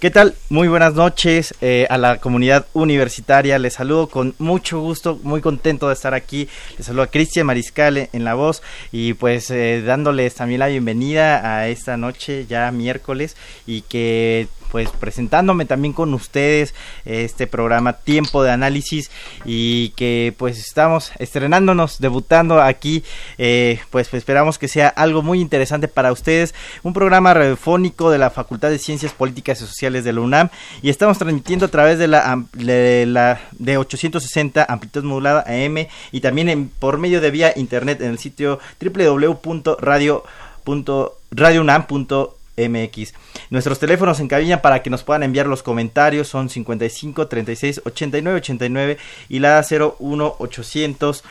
¿Qué tal? Muy buenas noches eh, a la comunidad universitaria. Les saludo con mucho gusto, muy contento de estar aquí. Les saludo a Cristian Mariscal en la voz y pues eh, dándoles también la bienvenida a esta noche ya miércoles y que pues presentándome también con ustedes este programa Tiempo de Análisis y que pues estamos estrenándonos, debutando aquí, eh, pues esperamos que sea algo muy interesante para ustedes, un programa radiofónico de la Facultad de Ciencias Políticas y Sociales de la UNAM y estamos transmitiendo a través de la de, la, de 860 amplitud modulada AM y también en, por medio de vía internet en el sitio www.radio.radiounam.com MX. Nuestros teléfonos en cabina para que nos puedan enviar los comentarios son 55 36 89 89 y la 01 800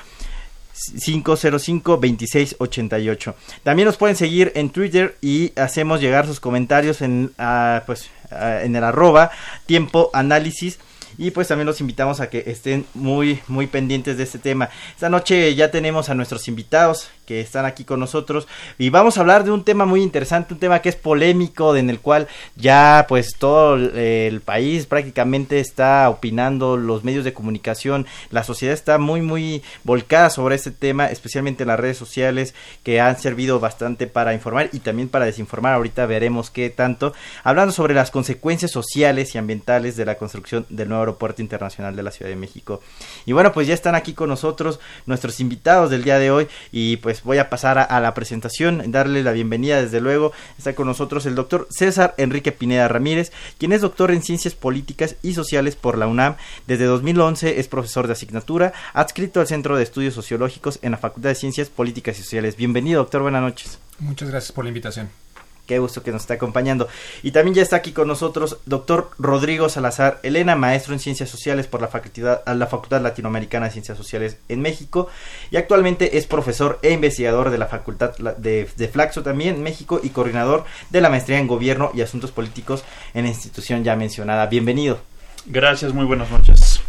505 26 88. También nos pueden seguir en Twitter y hacemos llegar sus comentarios en, uh, pues, uh, en el arroba tiempo análisis y pues también los invitamos a que estén muy muy pendientes de este tema. Esta noche ya tenemos a nuestros invitados que están aquí con nosotros. Y vamos a hablar de un tema muy interesante, un tema que es polémico, en el cual ya pues todo el país prácticamente está opinando, los medios de comunicación, la sociedad está muy muy volcada sobre este tema, especialmente en las redes sociales que han servido bastante para informar y también para desinformar, ahorita veremos qué tanto, hablando sobre las consecuencias sociales y ambientales de la construcción del nuevo aeropuerto internacional de la Ciudad de México. Y bueno, pues ya están aquí con nosotros nuestros invitados del día de hoy. Y pues voy a pasar a, la presentación, darle la bienvenida desde luego. Está con nosotros el doctor César Enrique Pineda Ramírez, quien es doctor en Ciencias Políticas y Sociales por la UNAM. Desde 2011 es profesor de asignatura, adscrito al Centro de Estudios Sociológicos en la Facultad de Ciencias Políticas y Sociales. Bienvenido, doctor, buenas noches. Muchas gracias por la invitación. Qué gusto que nos está acompañando. Y también ya está aquí con nosotros doctor Rodrigo Salazar Elena, maestro en Ciencias Sociales por la Facultad, la Facultad Latinoamericana de Ciencias Sociales en México. Y actualmente es profesor e investigador de la Facultad de, de Flaxo también México y coordinador de la maestría en Gobierno y Asuntos Políticos en la institución ya mencionada. Bienvenido. Gracias, muy buenas noches.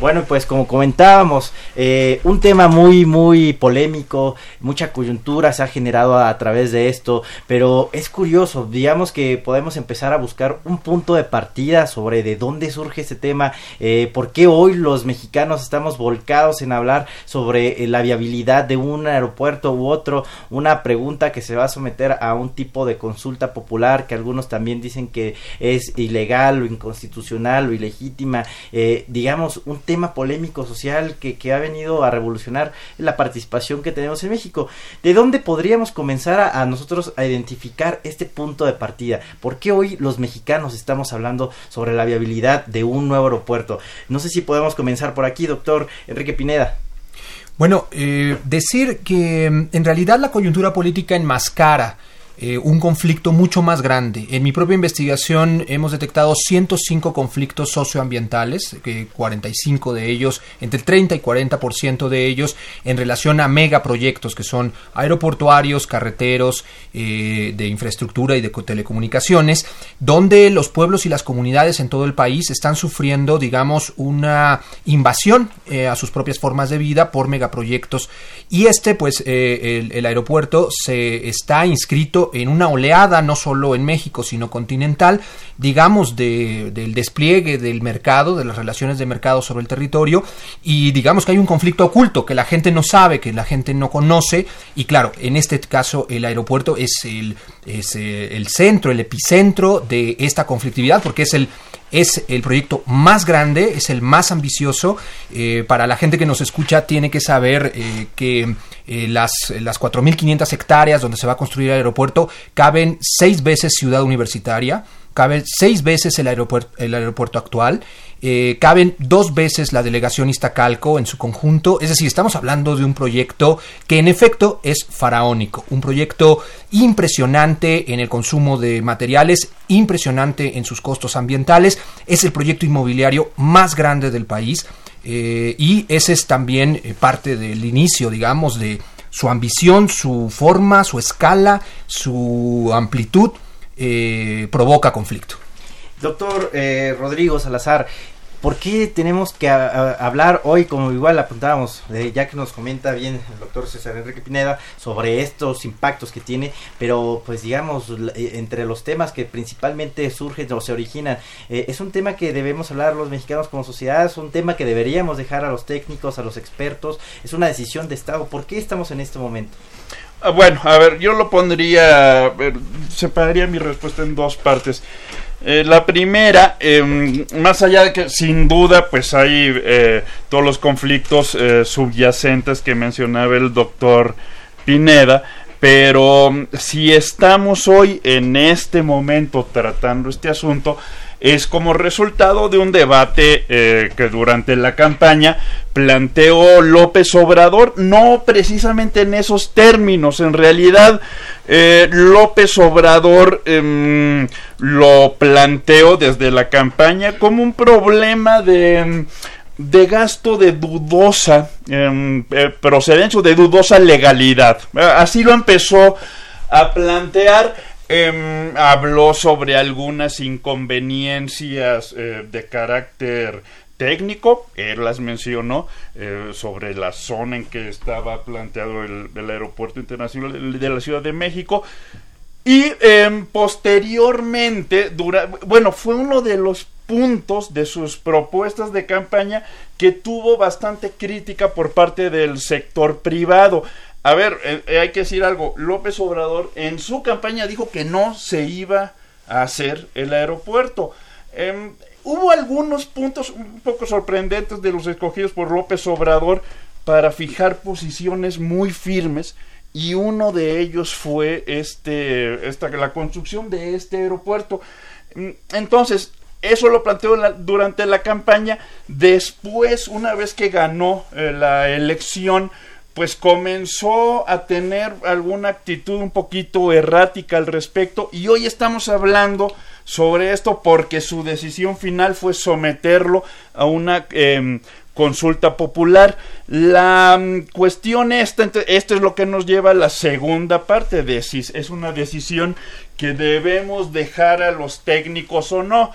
Bueno, pues como comentábamos, eh, un tema muy, muy polémico, mucha coyuntura se ha generado a, través de esto, pero es curioso, digamos que podemos empezar a buscar un punto de partida sobre de dónde surge este tema, eh, por qué hoy los mexicanos estamos volcados en hablar sobre eh, la viabilidad de un aeropuerto u otro, una pregunta que se va a someter a un tipo de consulta popular que algunos también dicen que es ilegal o inconstitucional o ilegítima, digamos, un tema polémico social que, que, ha venido a revolucionar la participación que tenemos en México. ¿De dónde podríamos comenzar a, a, nosotros a identificar este punto de partida? ¿Por qué hoy los mexicanos estamos hablando sobre la viabilidad de un nuevo aeropuerto? No sé si podemos comenzar por aquí, doctor Enrique Pineda. Bueno, eh, decir que mm, en realidad la coyuntura política enmascara eh, un conflicto mucho más grande. En mi propia investigación hemos detectado 105 conflictos socioambientales, que 45 de ellos, entre el 30 y 40% de ellos, en relación a megaproyectos que son aeroportuarios, carreteros, eh, de infraestructura y de telecomunicaciones, donde los pueblos y las comunidades en todo el país están sufriendo, digamos, una invasión eh, a sus propias formas de vida por megaproyectos. Y este, pues, el, el aeropuerto se está inscrito en una oleada, no solo en México, sino continental, digamos, de, del despliegue del mercado, de las relaciones de mercado sobre el territorio, y digamos que hay un conflicto oculto que la gente no sabe, que la gente no conoce, y claro, en este caso el aeropuerto es el, es eh, el centro, el epicentro de esta conflictividad, porque es el es el proyecto más grande, es el más ambicioso. Eh, para la gente que nos escucha tiene que saber eh, que eh, las, las 4.500 hectáreas donde se va a construir el aeropuerto caben seis veces ciudad universitaria cabe seis veces el aeropuerto, el aeropuerto actual, eh, caben dos veces la delegación Iztacalco en su conjunto, es decir, estamos hablando de un proyecto que en efecto es faraónico, un proyecto impresionante en el consumo de materiales, impresionante en sus costos ambientales, es el proyecto inmobiliario más grande del país eh, y ese es también eh, parte del inicio, digamos, de su ambición, su forma, su escala, su amplitud eh, provoca conflicto. Doctor eh, Rodrigo Salazar, ¿por qué tenemos que hablar hoy, como igual apuntábamos, ya que nos comenta bien el doctor César Enrique Pineda, sobre estos impactos que tiene, pero pues digamos, eh, entre los temas que principalmente surgen o se originan, es un tema que debemos hablar los mexicanos como sociedad, es un tema que deberíamos dejar a los técnicos, a los expertos, es una decisión de Estado. ¿Por qué estamos en este momento? Ah, bueno, a ver, yo lo pondría, separaría mi respuesta en dos partes. Eh, la primera, em, más allá de que sin duda pues hay eh, todos los conflictos eh, subyacentes que mencionaba el doctor Pineda, pero mm, si estamos hoy en este momento tratando este asunto, es como resultado de un debate eh, que durante la campaña planteó López Obrador, no precisamente en esos términos, en realidad eh, López Obrador em, lo planteó desde la campaña como un problema de de gasto de dudosa em, eh, procedencia de dudosa legalidad. Así lo empezó a plantear Em, habló sobre algunas inconveniencias eh, de carácter técnico, él las mencionó eh, sobre la zona en que estaba planteado el, aeropuerto internacional de la Ciudad de México. Y em, posteriormente, bueno, fue uno de los puntos de sus propuestas de campaña que tuvo bastante crítica por parte del sector privado. A ver, eh, eh, hay que decir algo. López Obrador en su campaña dijo que no se iba a hacer el aeropuerto. Em, hubo algunos puntos un poco sorprendentes de los escogidos por López Obrador para fijar posiciones muy firmes y uno de ellos fue este, esta, la construcción de este aeropuerto. Mm, entonces, eso lo planteó durante la campaña. Después, una vez que ganó eh, la elección, pues comenzó a tener alguna actitud un poquito errática al respecto y hoy estamos hablando sobre esto porque su decisión final fue someterlo a una em, consulta popular. La mm, cuestión esta, esto es lo que nos lleva a la segunda parte de si es una decisión que debemos dejar a los técnicos o no.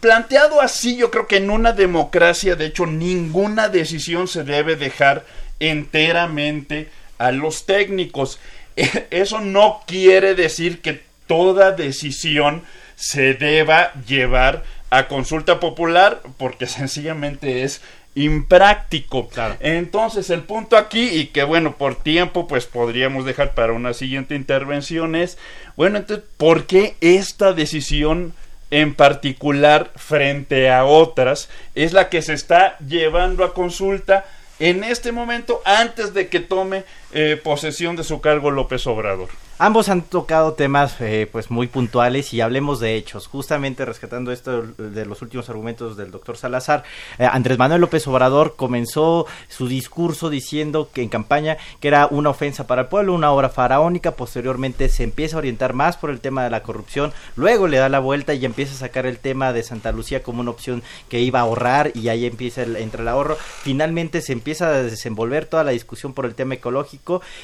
Planteado así, yo creo que en una democracia, de hecho, ninguna decisión se debe dejar enteramente a los técnicos. Eso no quiere decir que toda decisión se deba llevar a consulta popular porque sencillamente es impráctico. Entonces el punto aquí y que bueno, por tiempo pues podríamos dejar para una siguiente intervención es, bueno, entonces, ¿por qué esta decisión en particular frente a otras es la que se está llevando a consulta en este momento antes de que tome eh, posesión de su cargo López Obrador. Ambos han tocado temas eh, pues muy puntuales y hablemos de hechos. Justamente rescatando esto de los últimos argumentos del doctor Salazar, eh, Andrés Manuel López Obrador comenzó su discurso diciendo que en campaña que era una ofensa para el pueblo, una obra faraónica. Posteriormente se empieza a orientar más por el tema de la corrupción. Luego le da la vuelta y empieza a sacar el tema de Santa Lucía como una opción que iba a ahorrar y ahí empieza el, entre el ahorro. Finalmente se empieza a desenvolver toda la discusión por el tema ecológico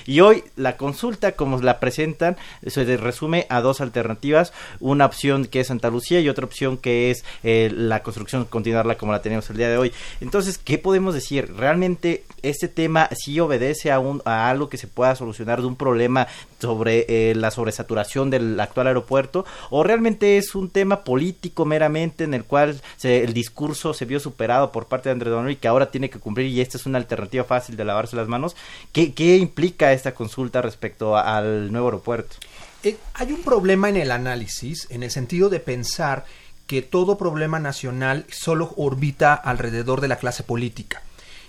y hoy la consulta como la presenta se resume a dos alternativas, una opción que es Santa Lucía y otra opción que es eh, la construcción, continuarla como la tenemos el día de hoy. Entonces, ¿qué podemos decir? ¿Realmente este tema sí obedece a, un, a algo que se pueda solucionar de un problema sobre eh, la sobresaturación del actual aeropuerto? ¿O realmente es un tema político meramente en el cual el discurso se vio superado por parte de Andrés Manuel y que ahora tiene que cumplir y esta es una alternativa fácil de lavarse las manos? ¿Qué, qué implica esta consulta respecto al nuevo aeropuerto? Eh, hay un problema en el análisis, en el sentido de pensar que todo problema nacional solo orbita alrededor de la clase política.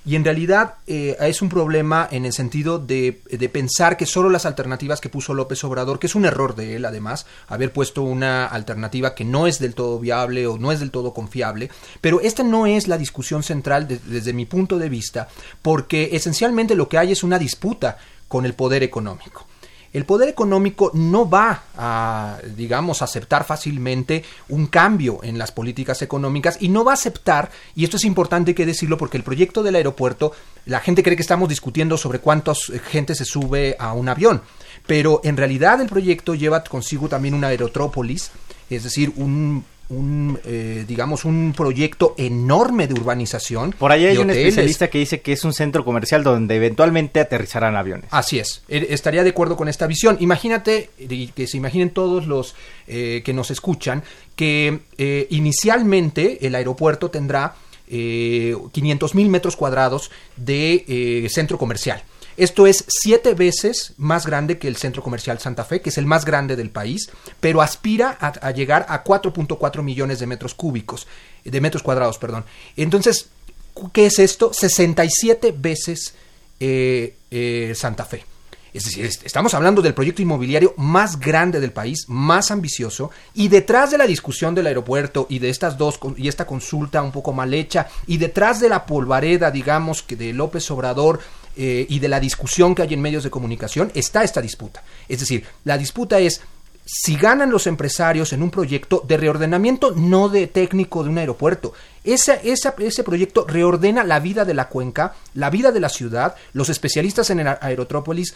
Y en realidad eh, es un problema en el sentido de, pensar que solo las alternativas que puso López Obrador, que es un error de él además, haber puesto una alternativa que no es del todo viable o no es del todo confiable, pero esta no es la discusión central de, desde mi punto de vista, porque esencialmente lo que hay es una disputa con el poder económico el poder económico no va a, digamos, aceptar fácilmente un cambio en las políticas económicas y no va a aceptar, y esto es importante que decirlo porque el proyecto del aeropuerto, la gente cree que estamos discutiendo sobre cuántos gente se sube a un avión, pero en realidad el proyecto lleva consigo también una aerotrópolis, es decir, un un eh, digamos un proyecto enorme de urbanización. Por ahí hay un especialista que dice que es un centro comercial donde eventualmente aterrizarán aviones. Así es, e, estaría de acuerdo con esta visión. Imagínate que se imaginen todos los eh, que nos escuchan que eh, inicialmente el aeropuerto tendrá 500 mil metros cuadrados de centro comercial. Esto es siete veces más grande que el Centro Comercial Santa Fe, que es el más grande del país, pero aspira a, llegar a 4.4 millones de metros cúbicos, de metros cuadrados, perdón. Entonces, ¿qué es esto? 67 veces eh, eh, Santa Fe. Es decir, estamos hablando del proyecto inmobiliario más grande del país, más ambicioso, y detrás de la discusión del aeropuerto y de estas dos y esta consulta un poco mal hecha, y detrás de la polvareda, digamos, que de López Obrador eh, y de la discusión que hay en medios de comunicación, está esta disputa. Es decir, la disputa es si ganan los empresarios en un proyecto de reordenamiento, no de técnico de un aeropuerto. Ese, ese proyecto reordena la vida de la cuenca, la vida de la ciudad. Los especialistas en el Aerotrópolis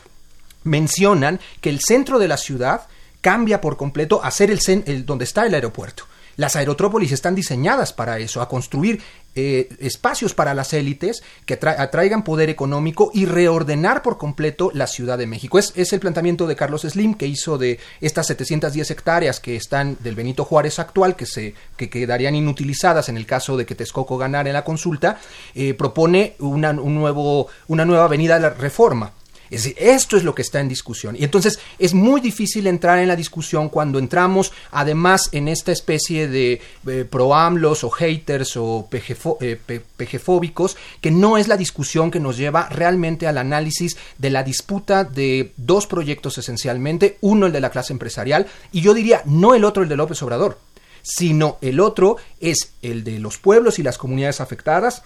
mencionan que el centro de la ciudad cambia por completo a ser el, el donde está el aeropuerto. Las aerotrópolis están diseñadas para eso, a construir eh, espacios para las élites que atraigan poder económico y reordenar por completo la Ciudad de México. Es, el planteamiento de Carlos Slim que hizo de estas 710 hectáreas que están del Benito Juárez actual, que, se, que quedarían inutilizadas en el caso de que Texcoco ganara en la consulta, eh, propone una, una nueva avenida de la reforma es decir, esto es lo que está en discusión. Y entonces es muy difícil entrar en la discusión cuando entramos además en esta especie de eh, proamlos o haters o eh, pegefóbicos, que no es la discusión que nos lleva realmente al análisis de la disputa de dos proyectos esencialmente, uno el de la clase empresarial y yo diría no el otro el de López Obrador, sino el otro es el de los pueblos y las comunidades afectadas,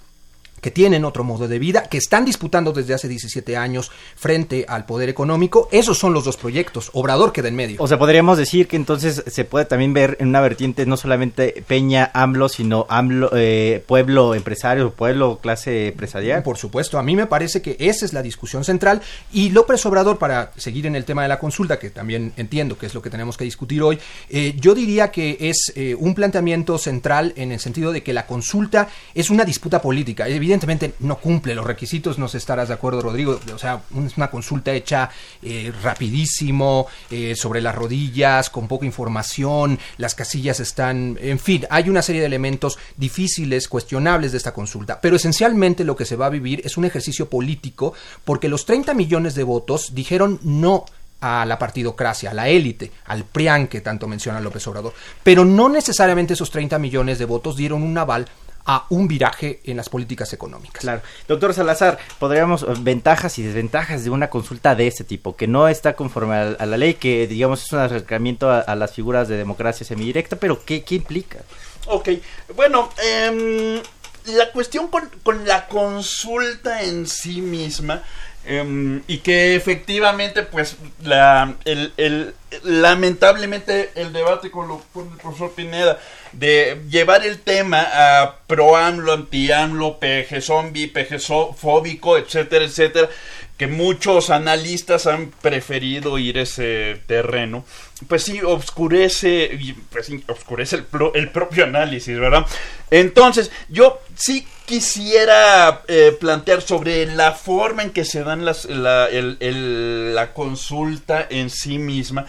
que tienen otro modo de vida, que están disputando desde hace 17 años frente al poder económico. Esos son los dos proyectos. Obrador queda en medio. O sea, podríamos decir que entonces se puede también ver en una vertiente no solamente Peña, AMLO, sino AMLO, eh, pueblo empresario, pueblo clase empresarial. Por supuesto, a mí me parece que esa es la discusión central. Y López Obrador, para seguir en el tema de la consulta, que también entiendo que es lo que tenemos que discutir hoy, eh, yo diría que es eh, un planteamiento central en el sentido de que la consulta es una disputa política. Evidentemente, evidentemente no cumple los requisitos, no sé estarás de acuerdo, Rodrigo. O sea, es una consulta hecha eh, rapidísimo, eh, sobre las rodillas, con poca información, las casillas están. En fin, hay una serie de elementos difíciles, cuestionables de esta consulta. Pero esencialmente lo que se va a vivir es un ejercicio político, porque los 30 millones de votos dijeron no a la partidocracia, a la élite, al PRIAN que tanto menciona López Obrador. Pero no necesariamente esos 30 millones de votos dieron un aval a un viraje en las políticas económicas. Claro. Doctor Salazar, podríamos, eh, ventajas y desventajas de una consulta de este tipo, que no está conforme a, la ley, que digamos es un acercamiento a, las figuras de democracia semidirecta, pero ¿qué, qué implica? Ok, bueno, eh, la cuestión con, con la consulta en sí misma Em, y que efectivamente, pues, la, el, lamentablemente el debate con, el profesor Pineda de llevar el tema a pro AMLO, anti AMLO, PG zombie, PG fóbico, etcétera, etcétera, que muchos analistas han preferido ir ese terreno, pues sí, oscurece, pues sí, oscurece el, el propio análisis, ¿verdad? Entonces, yo sí quisiera eh, plantear sobre la forma en que se dan las, la, la consulta en sí misma,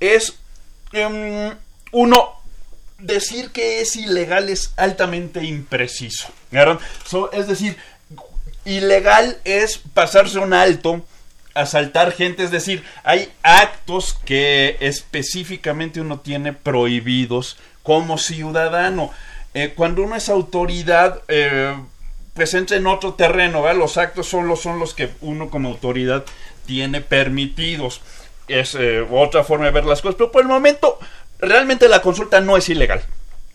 es em, uno, decir que es ilegal es altamente impreciso. es decir, ilegal es pasarse un alto, asaltar gente, es decir, hay actos que específicamente uno tiene prohibidos como ciudadano. Eh, cuando uno es autoridad, eh, pues entra en otro terreno. Los actos solo son los que uno como autoridad tiene permitidos. Es eh, otra forma de ver las cosas, pero por el momento realmente la consulta no es ilegal.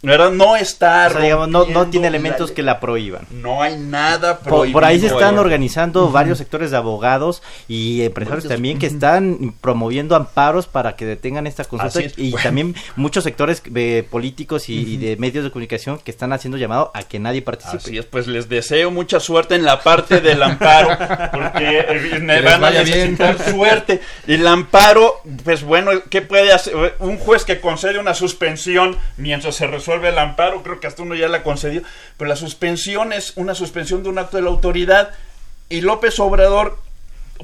¿Verdad? No está O sea, digamos, no, no tiene elementos que la prohíban. No hay nada Por, prohibido. por ahí se están organizando varios sectores de abogados y empresarios también que están promoviendo amparos para que detengan esta consulta es. y Bueno. también muchos sectores de políticos y, y de medios de comunicación que están haciendo llamado a que nadie participe. Así es, pues les deseo mucha suerte en la parte del amparo, porque eh, me les van a vaya bien. necesitar suerte. El amparo, pues bueno, ¿qué puede hacer? Un juez que concede una suspensión mientras se resuelve el amparo, creo que hasta uno ya la concedió, pero la suspensión es una suspensión de un acto de la autoridad y López Obrador,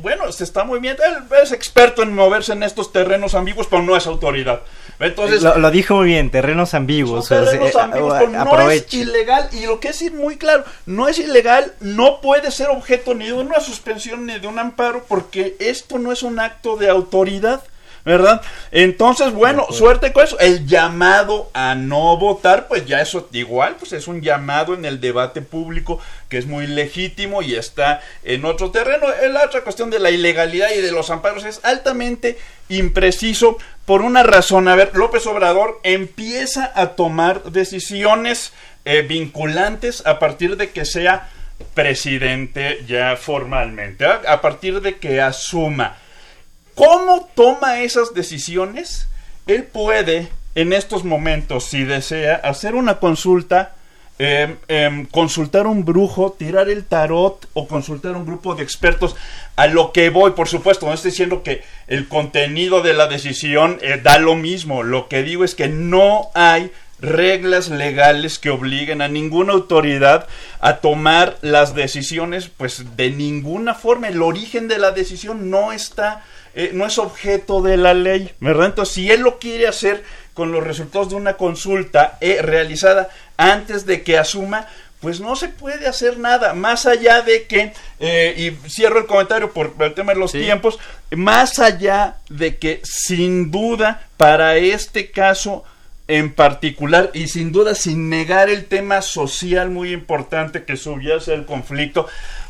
bueno, se está muy bien, él es experto en moverse en estos terrenos ambiguos, pero no es autoridad. Entonces, lo, lo dijo muy bien, terrenos ambiguos. terrenos eh, ambiguos, pero no es ilegal. Y lo que es muy claro, no es ilegal, no puede ser objeto ni de una suspensión ni de un amparo, porque esto no es un acto de autoridad. ¿Verdad? Entonces, bueno, suerte con eso. El llamado a no votar, pues ya eso igual, pues es un llamado en el debate público que es muy legítimo y está en otro terreno. Eh, La otra cuestión de la ilegalidad y de los amparos es altamente impreciso por una razón. A ver, López Obrador empieza a tomar decisiones eh, vinculantes a partir de que sea presidente ya formalmente, ¿ah? a partir de que asuma. ¿Cómo toma esas decisiones? Él puede, en estos momentos, si desea, hacer una consulta, em, em, consultar un brujo, tirar el tarot o consultar un grupo de expertos. A lo que voy, por supuesto, no estoy diciendo que el contenido de la decisión eh, da lo mismo. Lo que digo es que no hay reglas legales que obliguen a ninguna autoridad a tomar las decisiones pues de ninguna forma el origen de la decisión no está eh, no es objeto de la ley verdad entonces si él lo quiere hacer con los resultados de una consulta eh, realizada antes de que asuma pues no se puede hacer nada más allá de que eh, y cierro el comentario por el tema de los Sí. tiempos más allá de que sin duda para este caso en particular y sin duda sin negar el tema social muy importante que subyace el conflicto,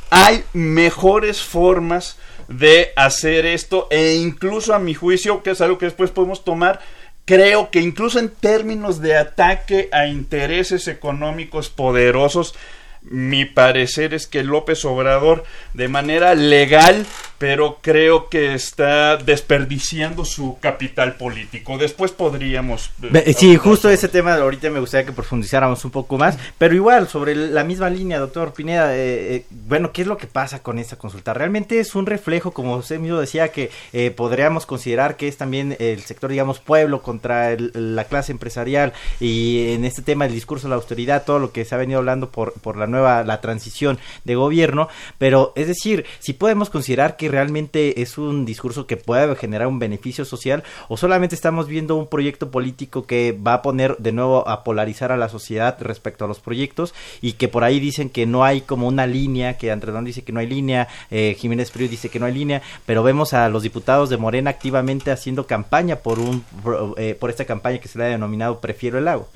hay mejores formas de hacer esto e incluso a mi juicio, que es algo que después podemos tomar, creo que incluso en términos de ataque a intereses económicos poderosos, mi parecer es que López Obrador de manera legal, pero creo que está desperdiciando su capital político. Después podríamos... eh, Sí, justo ese tema ahorita me gustaría que profundizáramos un poco más, pero igual sobre la misma línea, doctor Pineda, eh, eh, bueno, ¿qué es lo que pasa con esta consulta? Realmente es un reflejo, como usted mismo decía, que eh, podríamos considerar que es también el sector, digamos, pueblo contra el- la clase empresarial y en este tema el discurso de la austeridad, todo lo que se ha venido hablando por, por la nueva, la transición de gobierno, pero es decir, si podemos considerar que realmente es un discurso que puede generar un beneficio social o solamente estamos viendo un proyecto político que va a poner de nuevo a polarizar a la sociedad respecto a los proyectos y que por ahí dicen que no hay como una línea, que Andredón dice que no hay línea, eh, Jiménez Frío dice que no hay línea, pero vemos a los diputados de Morena activamente haciendo campaña por un por, eh, por esta campaña que se le ha denominado Prefiero el lago.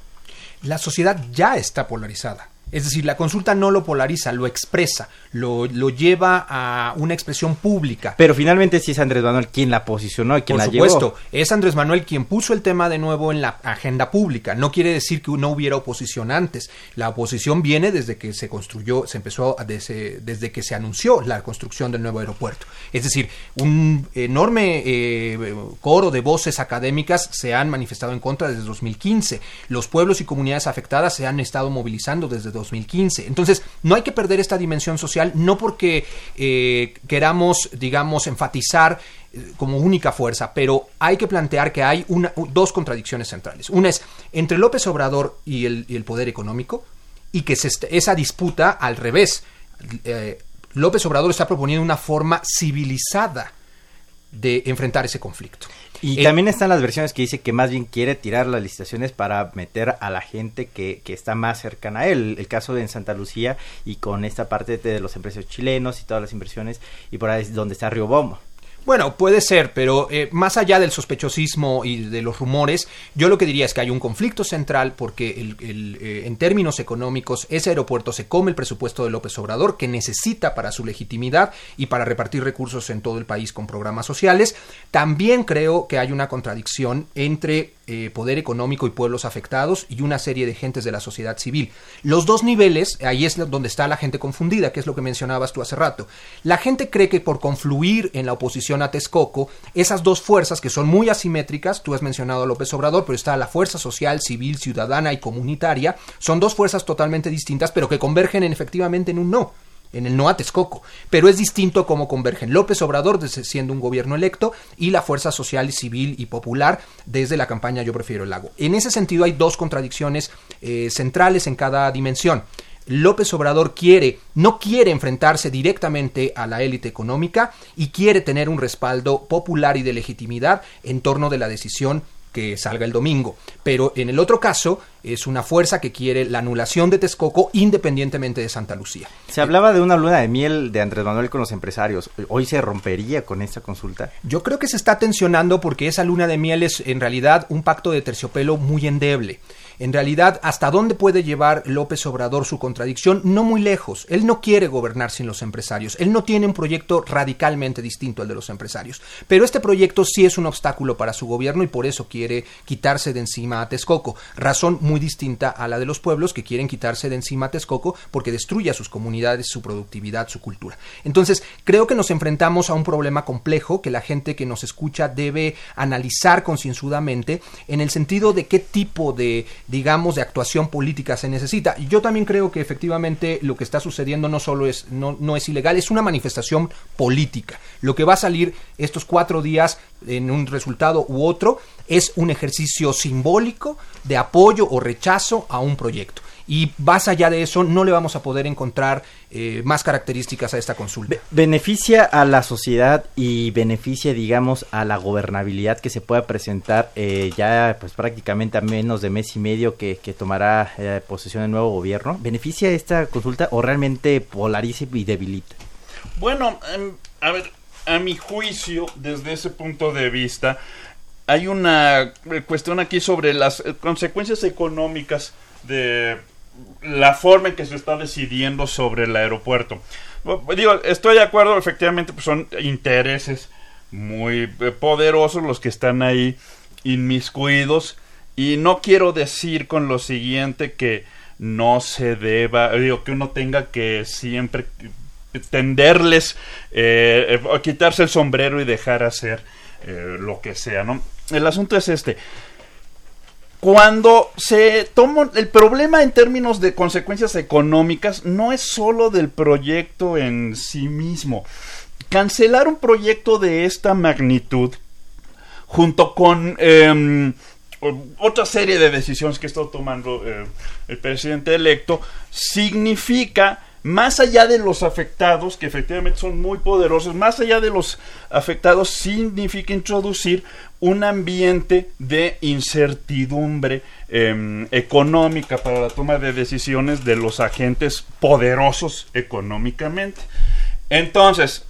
La sociedad ya está polarizada. Es decir, la consulta no lo polariza, lo expresa, lo, lo lleva a una expresión pública. Pero finalmente sí es Andrés Manuel quien la posicionó y quien Por la supuesto, llevó. es Andrés Manuel quien puso el tema de nuevo en la agenda pública. No quiere decir que no hubiera oposición antes. La oposición viene desde que se construyó, se empezó desde, desde que se anunció la construcción del nuevo aeropuerto. Es decir, un enorme eh, coro de voces académicas se han manifestado en contra desde 2015. Los pueblos y comunidades afectadas se han estado movilizando desde 2015. Entonces, no hay que perder esta dimensión social, no porque eh, queramos, digamos, enfatizar eh, como única fuerza, pero hay que plantear que hay una, dos contradicciones centrales. Una es entre López Obrador y el, poder económico, y que se esa disputa al revés. Eh, López Obrador está proponiendo una forma civilizada de enfrentar ese conflicto. Y Eh, también están las versiones que dice que más bien quiere tirar las licitaciones para meter a la gente que, que está más cercana a él. El caso de en Santa Lucía y con esta parte de los empresarios chilenos y todas las inversiones y por ahí es donde está Río Bombo. Bueno, puede ser, pero eh, más allá del sospechosismo y de los rumores, yo lo que diría es que hay un conflicto central porque el, eh, en términos económicos ese aeropuerto se come el presupuesto de López Obrador que necesita para su legitimidad y para repartir recursos en todo el país con programas sociales. También creo que hay una contradicción entre eh, poder económico y pueblos afectados y una serie de gentes de la sociedad civil. Los dos niveles, ahí es donde está la gente confundida, que es lo que mencionabas tú hace rato. La gente cree que por confluir en la oposición a Texcoco, esas dos fuerzas que son muy asimétricas, tú has mencionado a López Obrador, pero está la fuerza social, civil, ciudadana y comunitaria, son dos fuerzas totalmente distintas, pero que convergen en, efectivamente en un no en el no a Texcoco, pero es distinto cómo convergen López Obrador desde siendo un gobierno electo y la fuerza social, civil y popular desde la campaña Yo prefiero el lago. En ese sentido hay dos contradicciones eh, centrales en cada dimensión. López Obrador quiere, no quiere enfrentarse directamente a la élite económica y quiere tener un respaldo popular y de legitimidad en torno de la decisión que salga el domingo. Pero en el otro caso es una fuerza que quiere la anulación de Texcoco independientemente de Santa Lucía. Se hablaba de una luna de miel de Andrés Manuel con los empresarios. ¿Hoy se rompería con esta consulta? Yo creo que se está tensionando porque esa luna de miel es en realidad un pacto de terciopelo muy endeble en realidad hasta dónde puede llevar López Obrador su contradicción, no muy lejos. Él no quiere gobernar sin los empresarios, él no tiene un proyecto radicalmente distinto al de los empresarios, pero este proyecto sí es un obstáculo para su gobierno y por eso quiere quitarse de encima a Texcoco, razón muy distinta a la de los pueblos que quieren quitarse de encima a Texcoco porque destruye a sus comunidades, su productividad, su cultura. Entonces, creo que nos enfrentamos a un problema complejo que la gente que nos escucha debe analizar concienzudamente en el sentido de qué tipo de digamos, de actuación política se necesita. Yo también creo que efectivamente lo que está sucediendo no solo es, no, no es ilegal, es una manifestación política. Lo que va a salir estos cuatro días en un resultado u otro es un ejercicio simbólico de apoyo o rechazo a un proyecto y más allá de eso no le vamos a poder encontrar eh, más características a esta consulta. Beneficia a la sociedad y beneficia, digamos, a la gobernabilidad que se pueda presentar eh, ya pues prácticamente a menos de mes y medio que, tomará eh, posesión el nuevo gobierno. ¿Beneficia esta consulta o realmente polariza y debilita? Bueno, em, a ver, a mi juicio, desde ese punto de vista, hay una cuestión aquí sobre las consecuencias económicas de la forma en que se está decidiendo sobre el aeropuerto. Digo, estoy de acuerdo, efectivamente, pues son intereses muy eh, poderosos los que están ahí inmiscuidos. Y no quiero decir con lo siguiente que no se deba, digo, que uno tenga que siempre tenderles, eh, eh quitarse el sombrero y dejar hacer eh, lo que sea, ¿no? El asunto es este cuando se toma el problema en términos de consecuencias económicas no es solo del proyecto en sí mismo. Cancelar un proyecto de esta magnitud junto con em, otra serie de decisiones que está tomando eh, el presidente electo significa más allá de los afectados, que efectivamente son muy poderosos, más allá de los afectados, significa introducir un ambiente de incertidumbre em, económica para la toma de decisiones de los agentes poderosos económicamente. Entonces,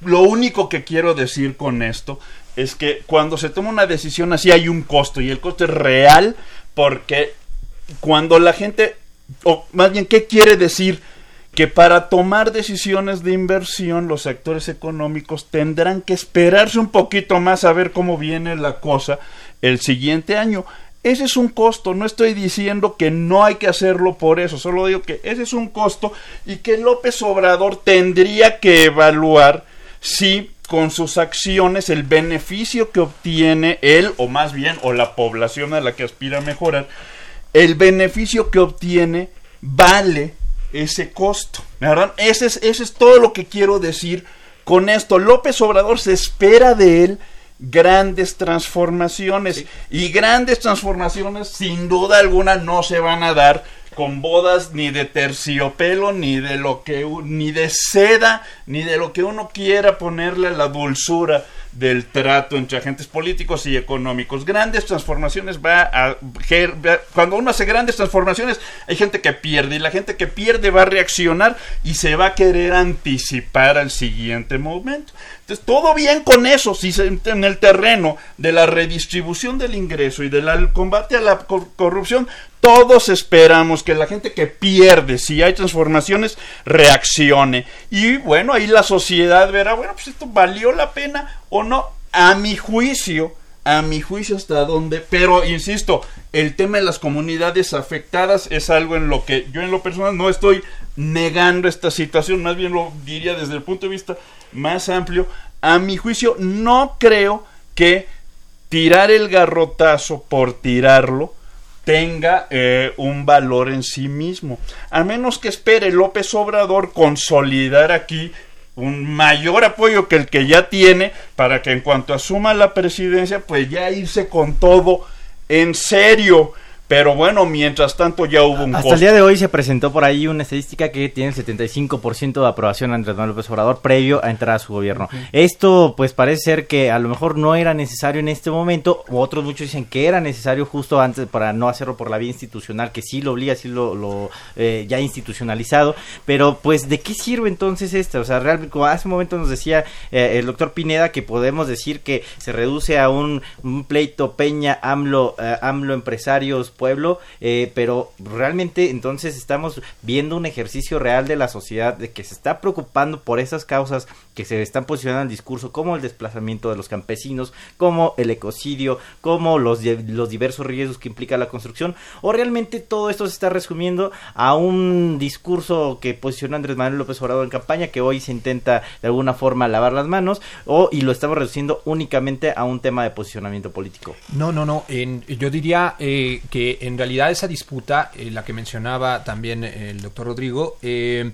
lo único que quiero decir con esto es que cuando se toma una decisión así hay un costo y el costo es real porque cuando la gente, o más bien, ¿qué quiere decir? Que para tomar decisiones de inversión los actores económicos tendrán que esperarse un poquito más a ver cómo viene la cosa el siguiente año. Ese es un costo, no estoy diciendo que no hay que hacerlo por eso, solo digo que ese es un costo y que López Obrador tendría que evaluar si con sus acciones el beneficio que obtiene él o más bien o la población a la que aspira a mejorar, el beneficio que obtiene vale ese costo. ¿verdad? Ese es, ese es todo lo que quiero decir con esto. López Obrador se espera de él grandes transformaciones y grandes transformaciones sin duda alguna no se van a dar con bodas ni de terciopelo ni de lo que ni de seda ni de lo que uno quiera ponerle la dulzura del trato entre agentes políticos y económicos. Grandes transformaciones va a... Cuando uno hace grandes transformaciones, hay gente que pierde y la gente que pierde va a reaccionar y se va a querer anticipar al siguiente momento. Entonces, todo bien con eso, si se, en el terreno de la redistribución del ingreso y del combate a la corrupción, todos esperamos que la gente que pierde, si hay transformaciones, reaccione. Y bueno, ahí la sociedad verá, bueno, pues esto valió la pena o no. A mi juicio, a mi juicio hasta dónde, pero insisto, el tema de las comunidades afectadas es algo en lo que yo en lo personal no estoy negando esta situación, más bien lo diría desde el punto de vista más amplio. A mi juicio, no creo que tirar el garrotazo por tirarlo tenga eh, un valor en sí mismo. A menos que espere López Obrador consolidar aquí un mayor apoyo que el que ya tiene para que en cuanto asuma la presidencia, pues ya irse con todo en serio. Pero bueno, mientras tanto ya hubo un Hasta el día de hoy se presentó por ahí una estadística que tiene el 75% de aprobación Andrés Manuel López Obrador previo a entrar a su gobierno. Esto pues parece ser que a lo mejor no era necesario en este momento, o otros muchos dicen que era necesario justo antes para no hacerlo por la vía institucional, que sí lo obliga, sí lo, lo eh, ya institucionalizado, pero pues de qué sirve entonces esto? O sea, realmente como hace un momento nos decía eh, el doctor Pineda que podemos decir que se reduce a un, pleito Peña, AMLO, eh, AMLO empresarios, pueblo, eh, pero realmente entonces estamos viendo un ejercicio real de la sociedad de que se está preocupando por esas causas que se están posicionando en el discurso, como el desplazamiento de los campesinos, como el ecocidio, como los, los diversos riesgos que implica la construcción, o realmente todo esto se está resumiendo a un discurso que posiciona Andrés Manuel López Obrador en campaña, que hoy se intenta de alguna forma lavar las manos, o y lo estamos reduciendo únicamente a un tema de posicionamiento político. No, no, no. En, yo diría eh, que en realidad esa disputa, eh, la que mencionaba también el doctor Rodrigo, eh,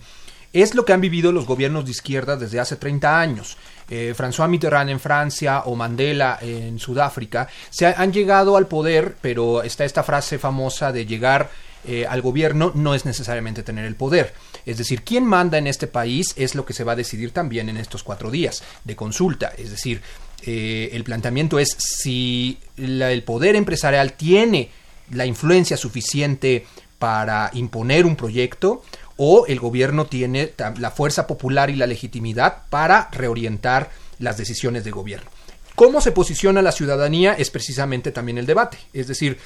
es lo que han vivido los gobiernos de izquierda desde hace 30 años. Eh, François Mitterrand en Francia o Mandela en Sudáfrica se han llegado al poder, pero está esta frase famosa de llegar al gobierno no es necesariamente tener el poder. Es decir, quién manda en este país es lo que se va a decidir también en estos cuatro días de consulta. Es decir, el planteamiento es si el poder empresarial tiene la influencia suficiente para imponer un proyecto o el gobierno tiene la fuerza popular y la legitimidad para reorientar las decisiones de gobierno. ¿Cómo se posiciona la ciudadanía? Es precisamente también el debate. Es decir,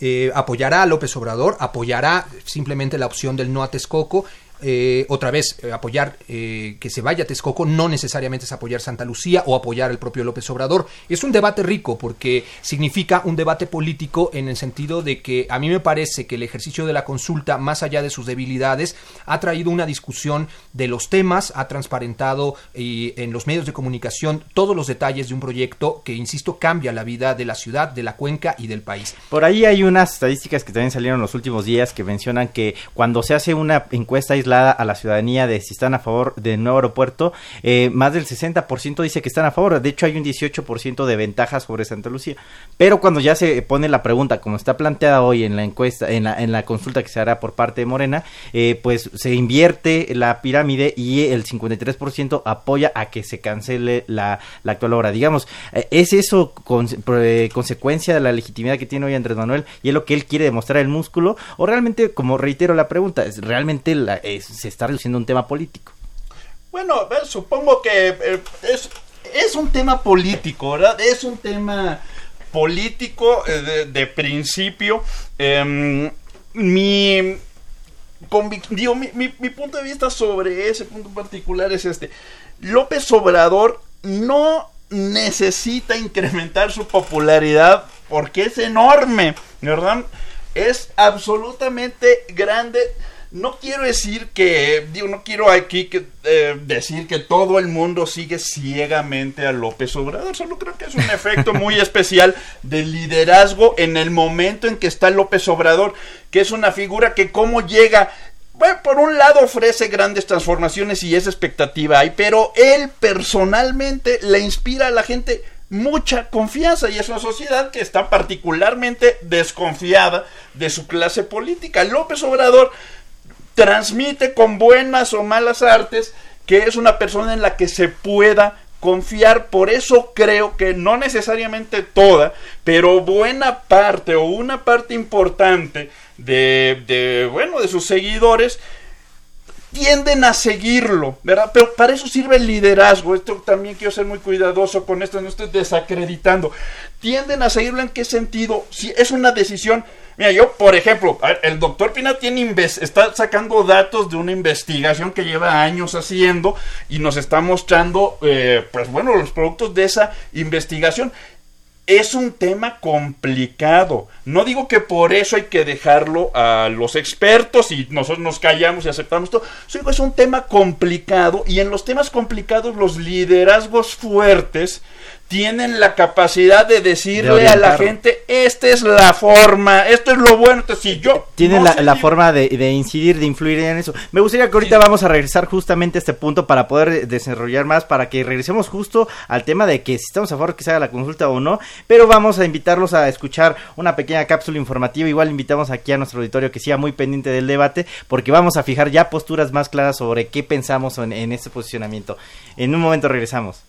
eh, apoyará a López Obrador, apoyará simplemente la opción del no a Texcoco, eh, otra vez eh, apoyar eh, que se vaya a Texcoco no necesariamente es apoyar Santa Lucía o apoyar el propio López Obrador. Es un debate rico porque significa un debate político en el sentido de que a mí me parece que el ejercicio de la consulta, más allá de sus debilidades, ha traído una discusión de los temas, ha transparentado en los medios de comunicación todos los detalles de un proyecto que, insisto, cambia la vida de la ciudad, de la cuenca y del país. Por ahí hay unas estadísticas que también salieron los últimos días que mencionan que cuando se hace una encuesta aislada a la ciudadanía de si están a favor del nuevo aeropuerto, eh, más del 60% dice que están a favor. De hecho, hay un 18% de ventajas sobre Santa Lucía. Pero cuando ya se pone la pregunta, como está planteada hoy en la encuesta, en la, en la consulta que se hará por parte de Morena, eh, pues se invierte la pirámide y el 53% apoya a que se cancele la, actual obra. Digamos, eh, ¿es eso consecuencia de la legitimidad que tiene hoy Andrés Manuel y es lo que él quiere demostrar el músculo? ¿O realmente, como reitero la pregunta, es realmente la, se está reduciendo un tema político. Bueno, supongo que eh, es, un tema político, ¿verdad? Es un tema político eh, de, principio. Em, mi, digo, mi, mi, punto de vista sobre ese punto particular es este. López Obrador no necesita incrementar su popularidad porque es enorme, ¿verdad? Es absolutamente grande no quiero decir que, digo, no quiero aquí que, eh, decir que todo el mundo sigue ciegamente a López Obrador, solo creo que es un efecto muy especial de liderazgo en el momento en que está López Obrador, que es una figura que como llega, bueno, por un lado ofrece grandes transformaciones y esa expectativa hay, pero él personalmente le inspira a la gente mucha confianza y es una sociedad que está particularmente desconfiada de su clase política. López Obrador transmite con buenas o malas artes que es una persona en la que se pueda confiar, por eso creo que no necesariamente toda, pero buena parte o una parte importante de, de bueno, de sus seguidores tienden a seguirlo, ¿verdad? Pero para eso sirve el liderazgo. Esto también quiero ser muy cuidadoso con esto, no estoy desacreditando. Tienden a seguirlo en qué sentido? Si es una decisión. Mira, yo, por ejemplo, el doctor Pina tiene está sacando datos de una investigación que lleva años haciendo y nos está mostrando, eh, pues bueno, los productos de esa investigación es un tema complicado. No digo que por eso hay que dejarlo a los expertos y nosotros nos callamos y aceptamos todo. Es un tema complicado y en los temas complicados los liderazgos fuertes tienen la capacidad de decirle a la gente, esta es la forma, esto es lo bueno, entonces si yo... Tienen la, forma de, incidir, de influir en eso. Me gustaría que ahorita vamos a regresar justamente a este punto para poder desarrollar más, para que regresemos justo al tema de que si estamos a favor que se haga la consulta o no, pero vamos a invitarlos a escuchar una pequeña cápsula informativa, igual invitamos aquí a nuestro auditorio que sea muy pendiente del debate, porque vamos a fijar ya posturas más claras sobre qué pensamos en este posicionamiento. En un momento regresamos.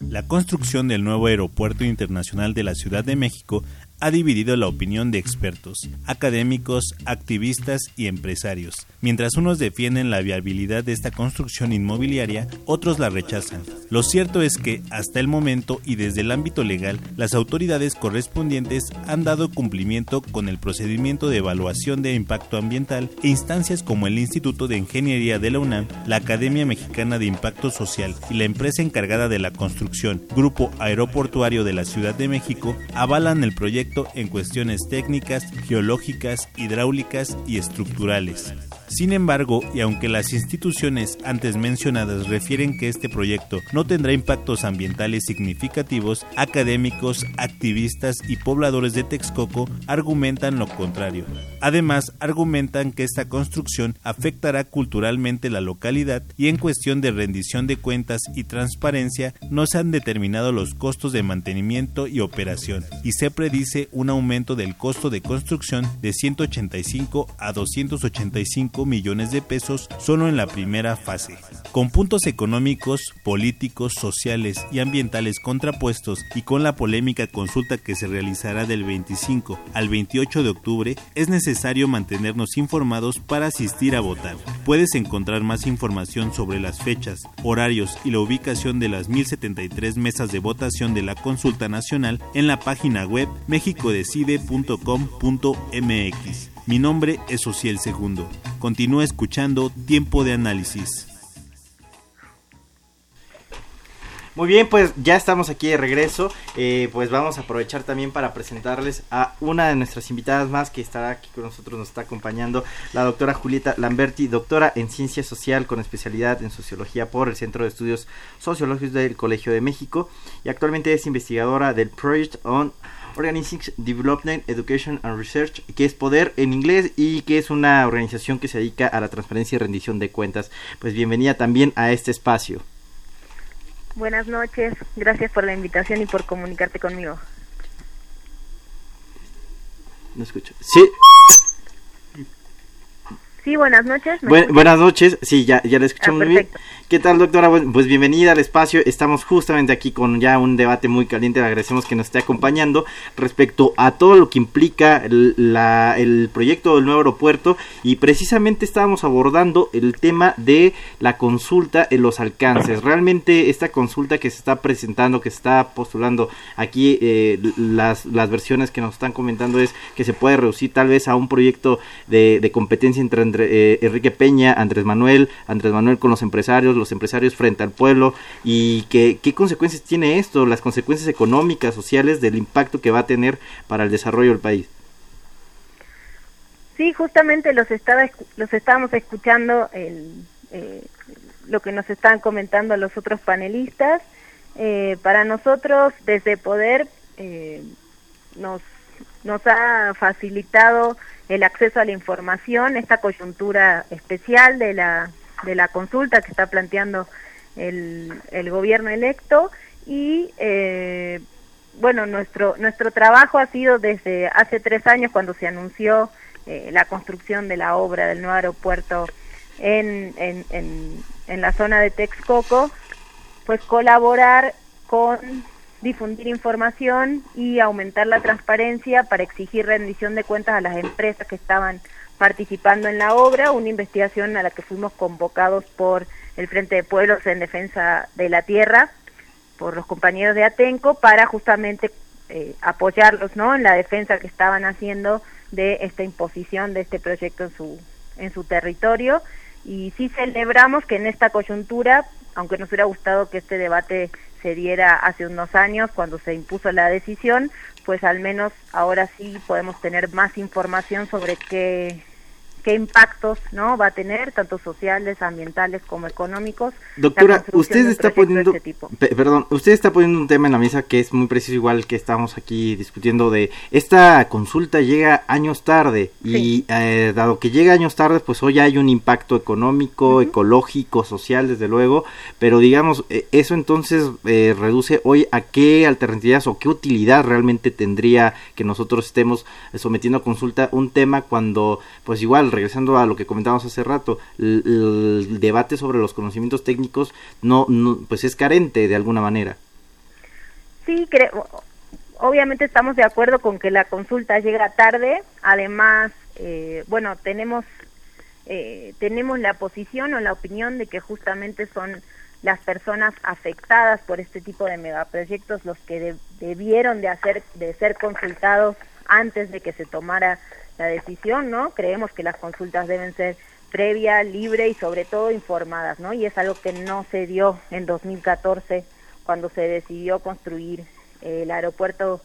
La construcción del nuevo aeropuerto internacional de la Ciudad de México ha dividido la opinión de expertos, académicos, activistas y empresarios. Mientras unos defienden la viabilidad de esta construcción inmobiliaria, otros la rechazan. Lo cierto es que, hasta el momento y desde el ámbito legal, las autoridades correspondientes han dado cumplimiento con el procedimiento de evaluación de impacto ambiental e instancias como el Instituto de Ingeniería de la UNAM, la Academia Mexicana de Impacto Social y la empresa encargada de la construcción, Grupo Aeroportuario de la Ciudad de México, avalan el proyecto en cuestiones técnicas, geológicas, hidráulicas y estructurales. Sin embargo, y aunque las instituciones antes mencionadas refieren que este proyecto no tendrá impactos ambientales significativos, académicos, activistas y pobladores de Texcoco argumentan lo contrario. Además, argumentan que esta construcción afectará culturalmente la localidad y en cuestión de rendición de cuentas y transparencia no se han determinado los costos de mantenimiento y operación y se predice un aumento del costo de construcción de 185 a 285 millones de pesos solo en la primera fase. Con puntos económicos, políticos, sociales y ambientales contrapuestos y con la polémica consulta que se realizará del 25 al 28 de octubre, es necesario mantenernos informados para asistir a votar. Puedes encontrar más información sobre las fechas, horarios y la ubicación de las 1073 mesas de votación de la consulta nacional en la página web mexicodecide.com.mx. Mi nombre es Ociel Segundo. Continúa escuchando Tiempo de Análisis. Muy bien, pues ya estamos aquí de regreso. Eh, pues vamos a aprovechar también para presentarles a una de nuestras invitadas más que estará aquí con nosotros, nos está acompañando la doctora Julieta Lamberti, doctora en ciencia social con especialidad en sociología por el Centro de Estudios Sociológicos del Colegio de México y actualmente es investigadora del Project on Organizing Development, Education and Research, que es Poder en inglés y que es una organización que se dedica a la transparencia y rendición de cuentas. Pues bienvenida también a este espacio. Buenas noches, gracias por la invitación y por comunicarte conmigo. No escucho. Sí. Sí, buenas noches. buenas noches, sí, ya, ya la escuchamos ah, muy bien. ¿Qué tal, doctora? Pues bienvenida al espacio. Estamos justamente aquí con ya un debate muy caliente. Le agradecemos que nos esté acompañando respecto a todo lo que implica el, la, el proyecto del nuevo aeropuerto. Y precisamente estábamos abordando el tema de la consulta en los alcances. Realmente esta consulta que se está presentando, que se está postulando aquí, eh, las, las versiones que nos están comentando es que se puede reducir tal vez a un proyecto de, de competencia entre, eh, Enrique Peña, Andrés Manuel, Andrés Manuel con los empresarios los empresarios frente al pueblo y qué consecuencias tiene esto, las consecuencias económicas, sociales del impacto que va a tener para el desarrollo del país. Sí, justamente los estaba los estábamos escuchando el, eh, lo que nos están comentando los otros panelistas. Eh, para nosotros desde Poder eh, nos nos ha facilitado el acceso a la información, esta coyuntura especial de la de la consulta que está planteando el, el gobierno electo y eh, bueno nuestro nuestro trabajo ha sido desde hace tres años cuando se anunció eh, la construcción de la obra del nuevo aeropuerto en, en, en, en la zona de Texcoco pues colaborar con difundir información y aumentar la transparencia para exigir rendición de cuentas a las empresas que estaban participando en la obra, una investigación a la que fuimos convocados por el Frente de Pueblos en Defensa de la Tierra, por los compañeros de Atenco, para justamente eh, apoyarlos ¿no? en la defensa que estaban haciendo de esta imposición de este proyecto en su, en su territorio. Y sí celebramos que en esta coyuntura, aunque nos hubiera gustado que este debate se diera hace unos años cuando se impuso la decisión, pues al menos ahora sí podemos tener más información sobre qué, qué impactos no va a tener tanto sociales ambientales como económicos doctora usted está poniendo este perdón usted está poniendo un tema en la mesa que es muy preciso igual que estamos aquí discutiendo de esta consulta llega años tarde y eh, dado que llega años tarde pues hoy hay un impacto económico ecológico social desde luego pero digamos eh, eso entonces eh, reduce hoy a qué alternativas o qué utilidad realmente tendría que nosotros estemos sometiendo a consulta un tema cuando pues igual regresando a lo que comentábamos hace rato, el, debate sobre los conocimientos técnicos no, pues es carente de alguna manera. Sí, obviamente estamos de acuerdo con que la consulta llega tarde, además, eh, bueno, tenemos eh, tenemos la posición o la opinión de que justamente son las personas afectadas por este tipo de megaproyectos los que debieron de hacer de ser consultados antes de que se tomara la decisión, ¿no? Creemos que las consultas deben ser previa, libre y sobre todo informadas, ¿no? Y es algo que no se dio en 2014 cuando se decidió construir eh, el aeropuerto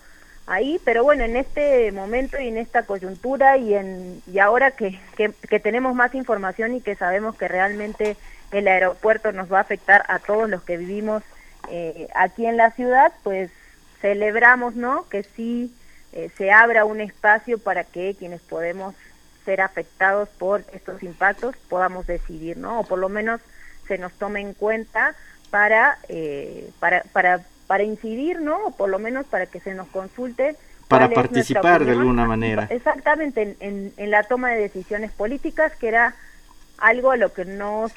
ahí, pero bueno, en este momento y en esta coyuntura y en y ahora que, que, tenemos más información y que sabemos que realmente el aeropuerto nos va a afectar a todos los que vivimos eh, aquí en la ciudad, pues celebramos, ¿no? Que sí eh, se abra un espacio para que quienes podemos ser afectados por estos impactos podamos decidir, ¿no? O por lo menos se nos tome en cuenta para, eh, para, para, para incidir, ¿no? O por lo menos para que se nos consulte. Para participar de alguna manera. Exactamente, en, en, la toma de decisiones políticas, que era algo a lo que no,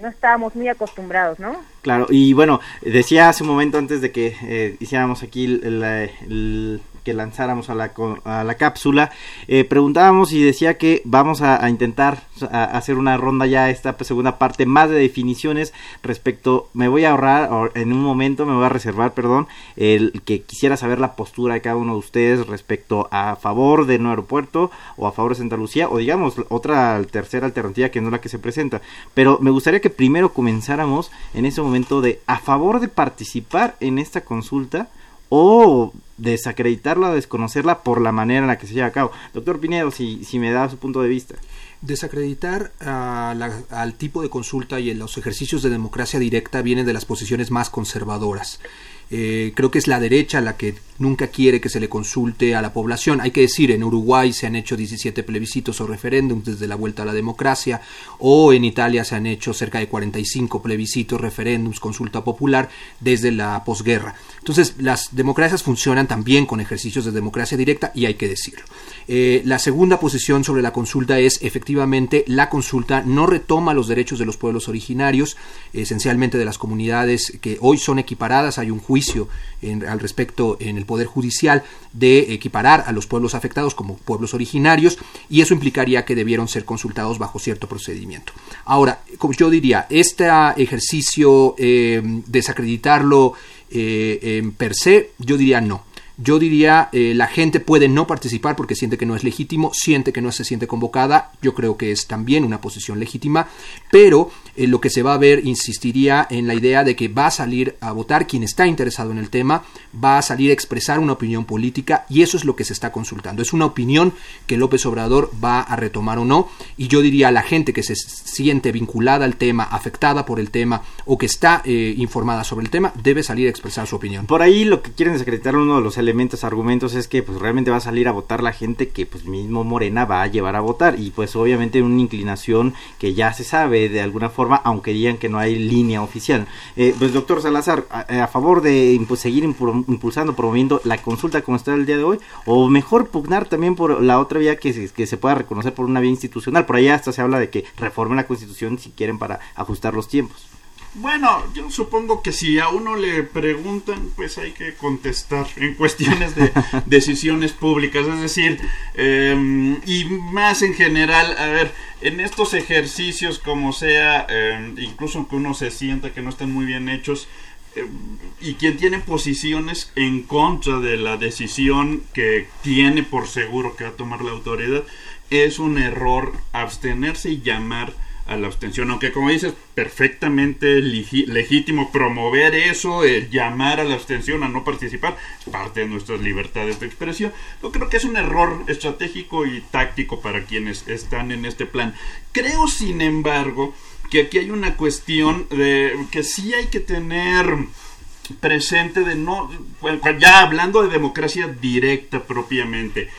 no estábamos muy acostumbrados, ¿no? Claro, y bueno, decía hace un momento antes de que eh, hiciéramos aquí el que lanzáramos a la, a la cápsula, eh, preguntábamos y decía que vamos a, intentar hacer una ronda ya esta segunda parte más de definiciones respecto, me voy a ahorrar en un momento, me voy a reservar, perdón, el que quisiera saber la postura de cada uno de ustedes respecto a favor de nuevo aeropuerto o a favor de Santa Lucía o digamos otra tercera alternativa que no la que se presenta. Pero me gustaría que primero comenzáramos en ese momento de a favor de participar en esta consulta o desacreditarla o desconocerla por la manera en la que se lleva a cabo. Doctor Pinedo, si, si me da su punto de vista. Desacreditar al tipo de consulta y en los ejercicios de democracia directa vienen de las posiciones más conservadoras. Eh, creo que es la derecha la que nunca quiere que se le consulte a la población. Hay que decir, en Uruguay se han hecho 17 plebiscitos o referéndums desde la vuelta a la democracia, o en Italia se han hecho cerca de 45 plebiscitos, referéndums, consulta popular desde la posguerra. Entonces, las democracias funcionan también con ejercicios de democracia directa y hay que decirlo. Eh, la segunda posición sobre la consulta es efectivamente la consulta no retoma los derechos de los pueblos originarios, esencialmente de las comunidades que hoy son equiparadas. Hay un juicio al respecto en el Poder Judicial de equiparar a los pueblos afectados como pueblos originarios y eso implicaría que debieron ser consultados bajo cierto procedimiento. Ahora, como yo diría, este ejercicio, eh, desacreditarlo eh, en per se, yo diría no. Yo diría, eh, la gente puede no participar porque siente que no es legítimo, siente que no se siente convocada, yo creo que es también una posición legítima, pero eh, lo que se va a ver, insistiría en la idea de que va a salir a votar quien está interesado en el tema, va a salir a expresar una opinión política y eso es lo que se está consultando. Es una opinión que López Obrador va a retomar o no y yo diría a la gente que se siente vinculada al tema, afectada por el tema o que está eh, informada sobre el tema, debe salir a expresar su opinión. Por ahí lo que quieren desacreditar uno de los elementos, argumentos es que pues realmente va a salir a votar la gente que pues mismo Morena va a llevar a votar y pues obviamente una inclinación que ya se sabe de alguna forma, aunque digan que no hay línea oficial. Eh, pues doctor Salazar, a, favor de seguir impulsando, promoviendo la consulta como está el día de hoy, o mejor pugnar también por la otra vía que se, que se pueda reconocer por una vía institucional. Por allá hasta se habla de que reformen la constitución si quieren para ajustar los tiempos. Bueno, yo supongo que si a uno le preguntan, pues hay que contestar en cuestiones de decisiones públicas, es decir, em, y más en general, a ver, en estos ejercicios como sea, em, incluso aunque uno se sienta que no están muy bien hechos, em, y quien tiene posiciones en contra de la decisión que tiene por seguro que va a tomar la autoridad, es un error abstenerse y llamar a la abstención, aunque como dices, perfectamente legítimo promover eso, llamar a la abstención, a no participar, parte de nuestras libertades de expresión. Yo creo que es un error estratégico y táctico para quienes están en este plan. Creo, sin embargo, que aquí hay una cuestión de que sí hay que tener presente de no, ya hablando de democracia directa propiamente.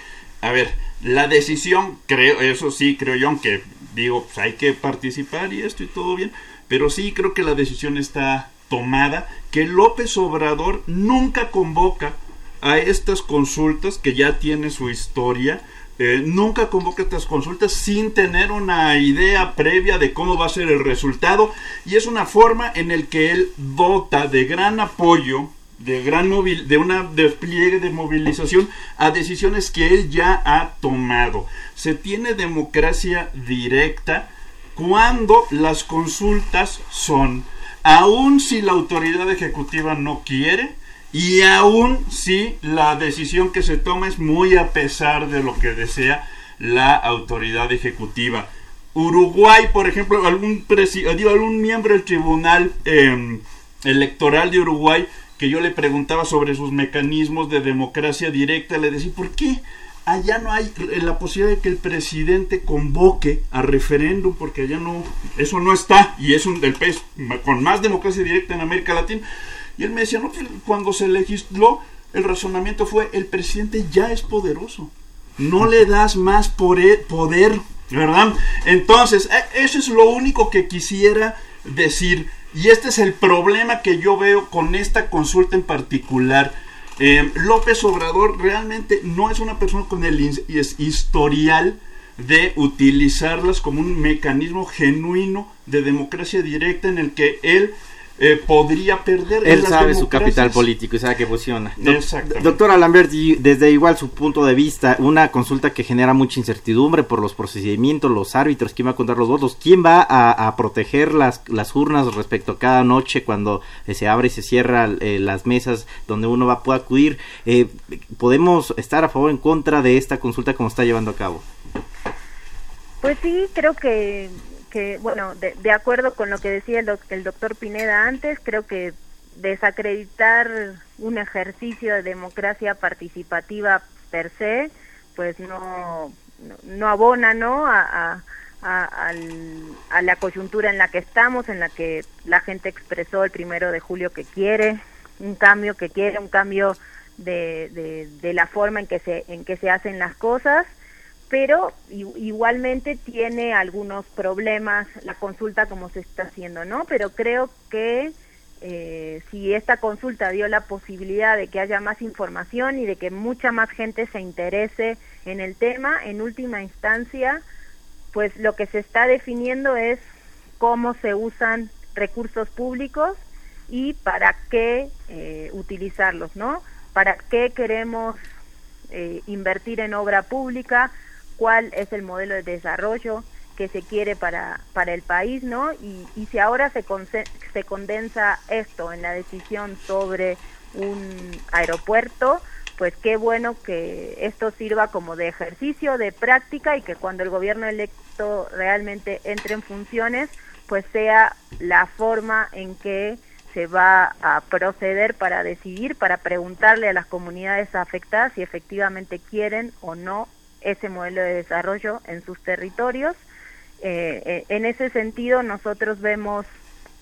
A ver, la decisión, creo, eso sí, creo yo, aunque digo, pues hay que participar y esto y todo bien, pero sí creo que la decisión está tomada, que López Obrador nunca convoca a estas consultas, que ya tiene su historia, eh, nunca convoca estas consultas sin tener una idea previa de cómo va a ser el resultado y es una forma en el que él dota de gran apoyo de gran movil de una despliegue de movilización a decisiones que él ya ha tomado. Se tiene democracia directa cuando las consultas son, aun si la autoridad ejecutiva no quiere, y aun si la decisión que se toma es muy a pesar de lo que desea la autoridad ejecutiva. Uruguay, por ejemplo, algún, algún miembro del Tribunal em, Electoral de Uruguay que yo le preguntaba sobre sus mecanismos de democracia directa, le decía, ¿por qué allá no hay la posibilidad de que el presidente convoque a referéndum? Porque allá no, eso no está, y es un del país con más democracia directa en América Latina. Y él me decía, no, pues, cuando se legisló, el razonamiento fue, el presidente ya es poderoso, no le das más poder, ¿verdad? Entonces, e, eso es lo único que quisiera decir y este es el problema que yo veo con esta consulta en particular. Eh, López Obrador realmente no es una persona con el historial de utilizarlas como un mecanismo genuino de democracia directa en el que él eh, podría perder. Él sabe su capital político y sabe que funciona. Doctora Lambert, desde igual su punto de vista, una consulta que genera mucha incertidumbre por los procedimientos, los árbitros, quién va a contar los votos, quién va a, proteger las, las urnas respecto a cada noche cuando eh, se abre y se cierra eh, las mesas donde uno va puede acudir. ¿Podemos estar a favor o en contra de esta consulta como está llevando a cabo? Pues sí, creo que que, bueno, de, acuerdo con lo que decía el, doctor Pineda antes, creo que desacreditar un ejercicio de democracia participativa per se, pues no, no, abona, ¿no? A, a, a, la coyuntura en la que estamos, en la que la gente expresó el primero de julio que quiere un cambio, que quiere un cambio de, de, de la forma en que se, en que se hacen las cosas pero igualmente tiene algunos problemas la consulta como se está haciendo, ¿no? Pero creo que eh, si esta consulta dio la posibilidad de que haya más información y de que mucha más gente se interese en el tema, en última instancia, pues lo que se está definiendo es cómo se usan recursos públicos y para qué eh, utilizarlos, ¿no? ¿Para qué queremos eh, invertir en obra pública? Cuál es el modelo de desarrollo que se quiere para, para el país, ¿no? Y, y si ahora se, se condensa esto en la decisión sobre un aeropuerto, pues qué bueno que esto sirva como de ejercicio, de práctica y que cuando el gobierno electo realmente entre en funciones, pues sea la forma en que se va a proceder para decidir, para preguntarle a las comunidades afectadas si efectivamente quieren o no ese modelo de desarrollo en sus territorios. Eh, eh, en ese sentido, nosotros vemos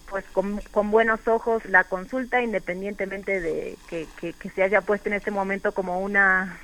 pues con, buenos ojos la consulta, independientemente de que, que, se haya puesto en este momento como una,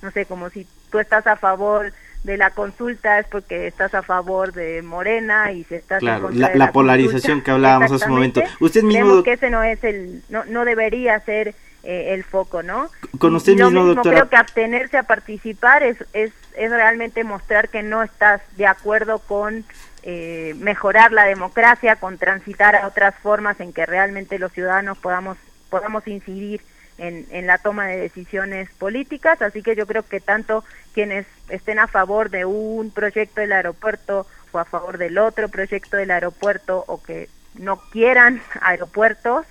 no sé, como si tú estás a favor de la consulta es porque estás a favor de Morena y si estás claro, la, la, polarización que hablábamos hace un momento. Usted mismo que ese no es el no, no debería ser eh, el foco, ¿no? Con usted Y mismo, mismo, doctora. creo que abstenerse a participar es, es, es realmente mostrar que no estás de acuerdo con eh, mejorar la democracia, con transitar a otras formas en que realmente los ciudadanos podamos, podamos incidir en, en la toma de decisiones políticas. Así que yo creo que tanto quienes estén a favor de un proyecto del aeropuerto o a favor del otro proyecto del aeropuerto o que no quieran aeropuertos,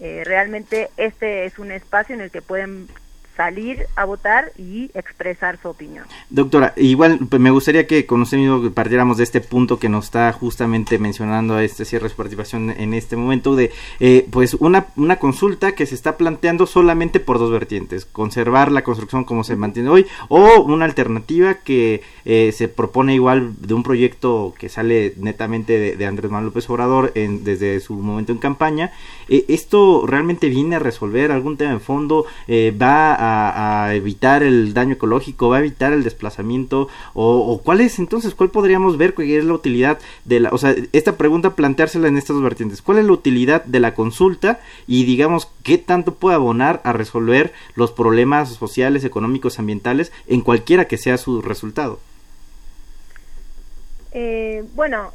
eh, realmente este es un espacio en el que pueden salir a votar y expresar su opinión. Doctora, igual pues, me gustaría que con usted mismo partiéramos de este punto que nos está justamente mencionando a este cierre de su participación en este momento de eh, pues una, una consulta que se está planteando solamente por dos vertientes, conservar la construcción como se mantiene hoy o una alternativa que eh, se propone igual de un proyecto que sale netamente de, Andrés Manuel López Obrador en, desde su momento en campaña. Eh, ¿Esto realmente viene a resolver algún tema de fondo? Eh, ¿Va a a, evitar el daño ecológico, va a evitar el desplazamiento o, o, cuál es entonces, cuál podríamos ver que es la utilidad de la, o sea, esta pregunta planteársela en estas vertientes, cuál es la utilidad de la consulta y digamos qué tanto puede abonar a resolver los problemas sociales, económicos, ambientales en cualquiera que sea su resultado. Eh, bueno,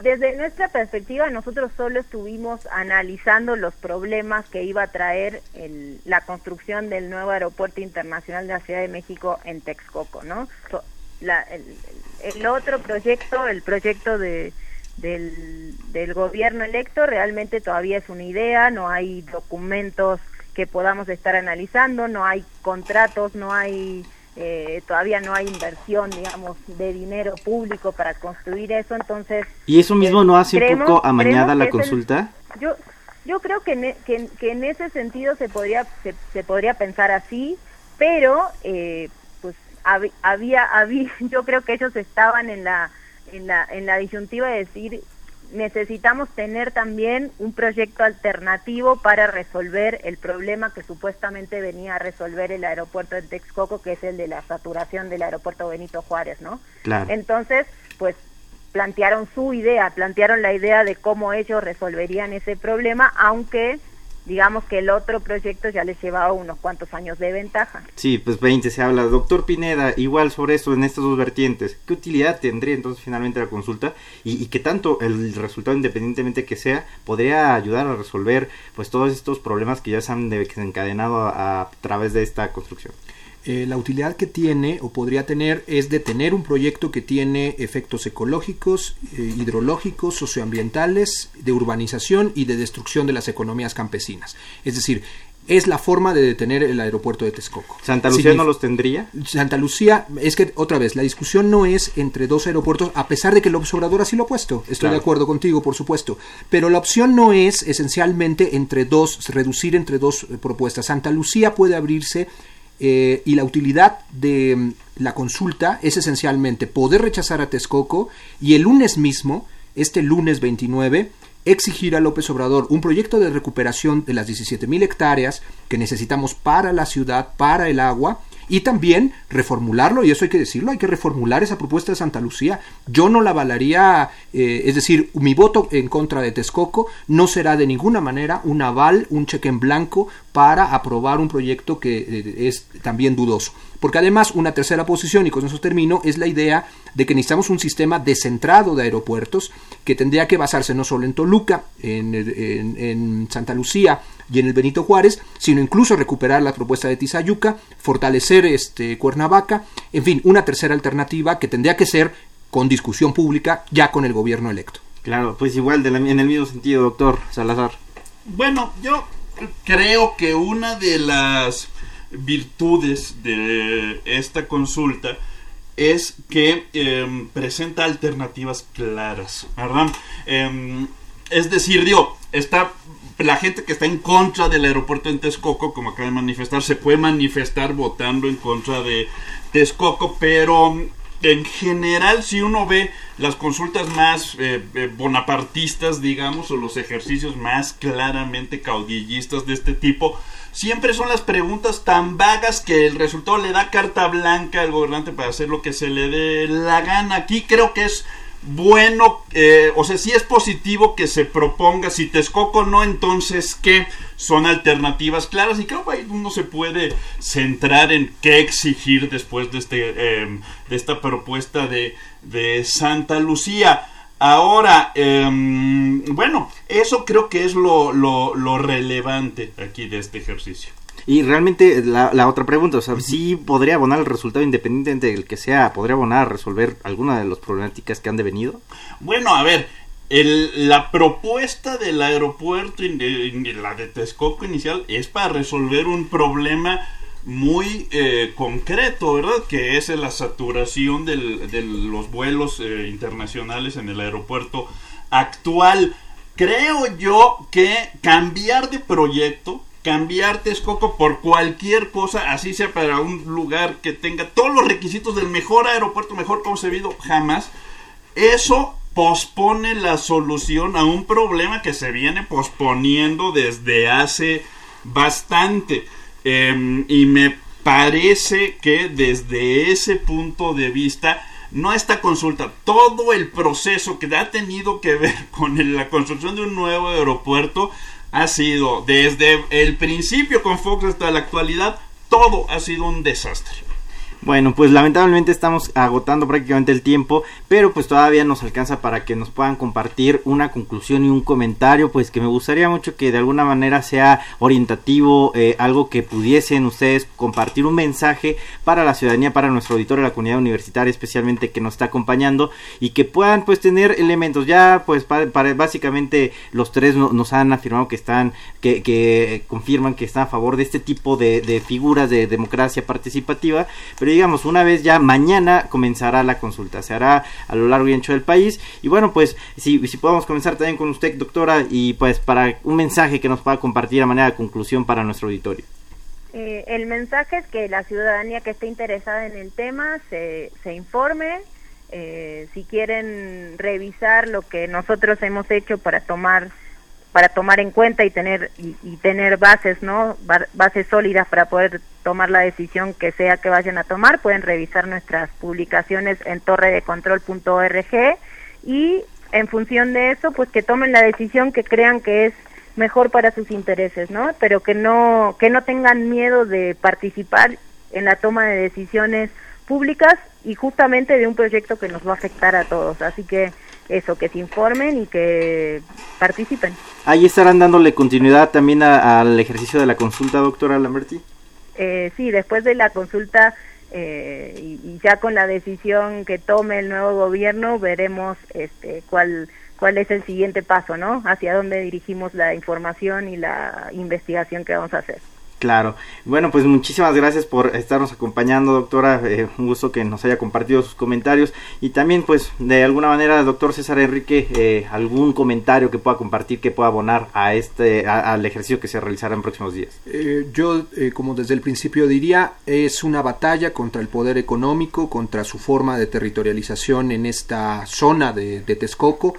desde nuestra perspectiva, nosotros solo estuvimos analizando los problemas que iba a traer el, la construcción del nuevo aeropuerto internacional de la Ciudad de México en Texcoco, ¿no? La, el, el, otro proyecto, el proyecto de, del gobierno electo, realmente todavía es una idea, no hay documentos que podamos estar analizando, no hay contratos, no hay eh, todavía no hay inversión, digamos, de dinero público para construir eso, entonces... ¿Y eso mismo eh, no hace creemos, un poco amañada la consulta? El, yo, yo creo que en, que, que en, ese sentido se podría, se, se podría pensar así, pero eh, pues hab, había, había, yo creo que ellos estaban en la, en la, en la disyuntiva de decir necesitamos tener también un proyecto alternativo para resolver el problema que supuestamente venía a resolver el aeropuerto de Texcoco, que es el de la saturación del aeropuerto Benito Juárez, ¿no? Claro. Entonces, pues plantearon su idea, plantearon la idea de cómo ellos resolverían ese problema, aunque digamos que el otro proyecto ya les llevaba unos cuantos años de ventaja. Sí, pues 20 se habla. Doctor Pineda, igual sobre eso en estas dos vertientes, ¿qué utilidad tendría entonces finalmente la consulta y, y qué tanto el resultado, independientemente que sea, podría ayudar a resolver pues todos estos problemas que ya se han desencadenado a, a través de esta construcción? Eh, la utilidad que tiene o podría tener es de tener un proyecto que tiene efectos ecológicos, eh, hidrológicos, socioambientales, de urbanización y de destrucción de las economías campesinas. Es decir, es la forma de detener el aeropuerto de Texcoco. ¿Santa Lucía Signif no los tendría? Santa Lucía, es que otra vez, la discusión no es entre dos aeropuertos, a pesar de que el Obrador así lo ha puesto. Estoy claro. de acuerdo contigo, por supuesto. Pero la opción no es esencialmente entre dos, reducir entre dos propuestas. Santa Lucía puede abrirse eh, y la utilidad de um, la consulta es esencialmente poder rechazar a Texcoco y el lunes mismo, este lunes 29, exigir a López Obrador un proyecto de recuperación de las 17.000 hectáreas que necesitamos para la ciudad, para el agua, y también reformularlo, y eso hay que decirlo, hay que reformular esa propuesta de Santa Lucía. Yo no la avalaría, eh, es decir, mi voto en contra de Texcoco no será de ninguna manera un aval, un cheque en blanco para aprobar un proyecto que eh, es también dudoso. Porque además una tercera posición, y con eso termino, es la idea de que necesitamos un sistema descentrado de aeropuertos que tendría que basarse no solo en Toluca, en, en, en Santa Lucía y en el Benito Juárez, sino incluso recuperar la propuesta de Tizayuca, fortalecer este Cuernavaca, en fin, una tercera alternativa que tendría que ser con discusión pública ya con el gobierno electo. Claro, pues igual de la, en el mismo sentido, doctor Salazar. Bueno, yo creo que una de las virtudes de esta consulta es que eh, presenta alternativas claras, ¿verdad? Eh, es decir, digo, está la gente que está en contra del aeropuerto en Texcoco, como acaba de manifestar, se puede manifestar votando en contra de Texcoco, pero en general, si uno ve las consultas más eh, eh, bonapartistas, digamos, o los ejercicios más claramente caudillistas de este tipo, siempre son las preguntas tan vagas que el resultado le da carta blanca al gobernante para hacer lo que se le dé la gana. Aquí creo que es bueno, eh, o sea, si es positivo que se proponga, si Texcoco no, entonces qué son alternativas claras y creo que uno se puede centrar en qué exigir después de, este, em, de esta propuesta de, de Santa Lucía. Ahora, em, bueno, eso creo que es lo, lo relevante aquí de este ejercicio. Y realmente la, otra pregunta, o sea, ¿sí podría abonar el resultado independiente del que sea, podría abonar a resolver alguna de las problemáticas que han devenido? Bueno, a ver, el, la propuesta del aeropuerto, la de Texcoco inicial, es para resolver un problema muy eh, concreto, ¿verdad? Que es la saturación del, de los vuelos eh, internacionales en el aeropuerto actual. Creo yo que cambiar de proyecto cambiar Texcoco por cualquier cosa, así sea para un lugar que tenga todos los requisitos del mejor aeropuerto, mejor concebido, jamás. Eso pospone la solución a un problema que se viene posponiendo desde hace bastante. Em, y me parece que desde ese punto de vista, no esta consulta, todo el proceso que ha tenido que ver con la construcción de un nuevo aeropuerto, ha sido desde el principio con Fox hasta la actualidad, todo ha sido un desastre. Bueno, pues lamentablemente estamos agotando prácticamente el tiempo, pero pues todavía nos alcanza para que nos puedan compartir una conclusión y un comentario, pues que me gustaría mucho que de alguna manera sea orientativo, eh, algo que pudiesen ustedes compartir un mensaje para la ciudadanía, para nuestro auditorio, la comunidad universitaria especialmente que nos está acompañando y que puedan pues tener elementos. Ya pues para, básicamente los tres nos han afirmado que están, que, que confirman que están a favor de este tipo de, de figuras de democracia participativa, pero digamos, una vez ya mañana comenzará la consulta, se hará a lo largo y ancho del país. Y bueno, pues si, si podemos comenzar también con usted, doctora, y pues para un mensaje que nos pueda compartir a manera de conclusión para nuestro auditorio. Eh, el mensaje es que la ciudadanía que esté interesada en el tema se, se informe, eh, si quieren revisar lo que nosotros hemos hecho para tomar para tomar en cuenta y tener y, tener bases no bases sólidas para poder tomar la decisión que sea que vayan a tomar. Pueden revisar nuestras publicaciones en torredecontrol.org y en función de eso pues que tomen la decisión que crean que es mejor para sus intereses no pero que no que no tengan miedo de participar en la toma de decisiones públicas y justamente de un proyecto que nos va a afectar a todos. Así que eso, que se informen y que participen. Ahí estarán dándole continuidad también al ejercicio de la consulta, doctora Lamberti. Eh, sí, después de la consulta eh, y, ya con la decisión que tome el nuevo gobierno, veremos este, cuál cuál es el siguiente paso, ¿no? Hacia dónde dirigimos la información y la investigación que vamos a hacer. Claro. Bueno, pues muchísimas gracias por estarnos acompañando, doctora. Eh, un gusto que nos haya compartido sus comentarios. Y también, pues, de alguna manera, doctor César Enrique, eh, algún comentario que pueda compartir, que pueda abonar a este, al ejercicio que se realizará en próximos días. Eh, yo, como desde el principio diría, es una batalla contra el poder económico, contra su forma de territorialización en esta zona de, de Texcoco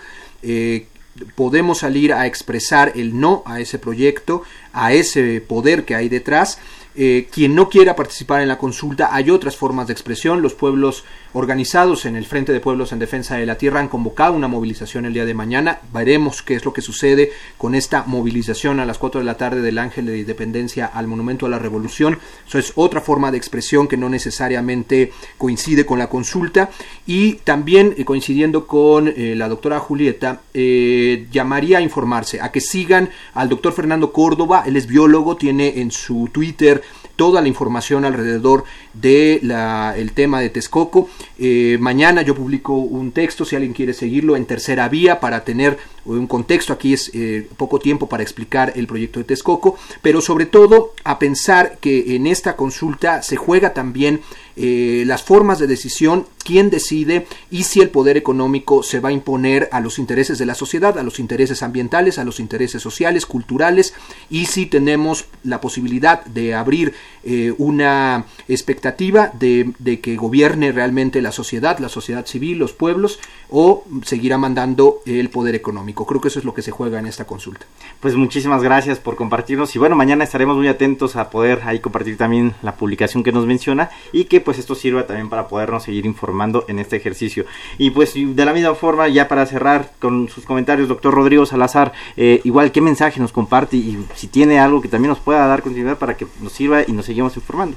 podemos salir a expresar el no a ese proyecto, a ese poder que hay detrás eh, quien no quiera participar en la consulta, hay otras formas de expresión. Los pueblos organizados en el Frente de Pueblos en Defensa de la Tierra han convocado una movilización el día de mañana. Veremos qué es lo que sucede con esta movilización a las 4 de la tarde del Ángel de Independencia al Monumento a la Revolución. Eso es otra forma de expresión que no necesariamente coincide con la consulta. Y también, eh, coincidiendo con eh, la doctora Julieta, llamaría a informarse, a que sigan al doctor Fernando Córdoba. Él es biólogo, tiene en su Twitter toda la información alrededor del el tema de Texcoco. Eh, mañana yo publico un texto, si alguien quiere seguirlo, en tercera vía para tener un contexto. Aquí es eh, poco tiempo para explicar el proyecto de Texcoco, pero sobre todo a pensar que en esta consulta se juega también eh, las formas de decisión, quién decide y si el poder económico se va a imponer a los intereses de la sociedad, a los intereses ambientales, a los intereses sociales, culturales y si tenemos la posibilidad de abrir eh, una expectativa de, de, que gobierne realmente la sociedad, la sociedad civil, los pueblos o seguirá mandando el poder económico. Creo que eso es lo que se juega en esta consulta. Pues muchísimas gracias por compartirnos y bueno, mañana estaremos muy atentos a poder ahí compartir también la publicación que nos menciona y que pues esto sirva también para podernos seguir informando en este ejercicio. Y pues de la misma forma, ya para cerrar con sus comentarios, doctor Rodrigo Salazar, eh, igual qué mensaje nos comparte y si tiene algo que también nos pueda dar continuidad para que nos sirva y nos seguimos informando.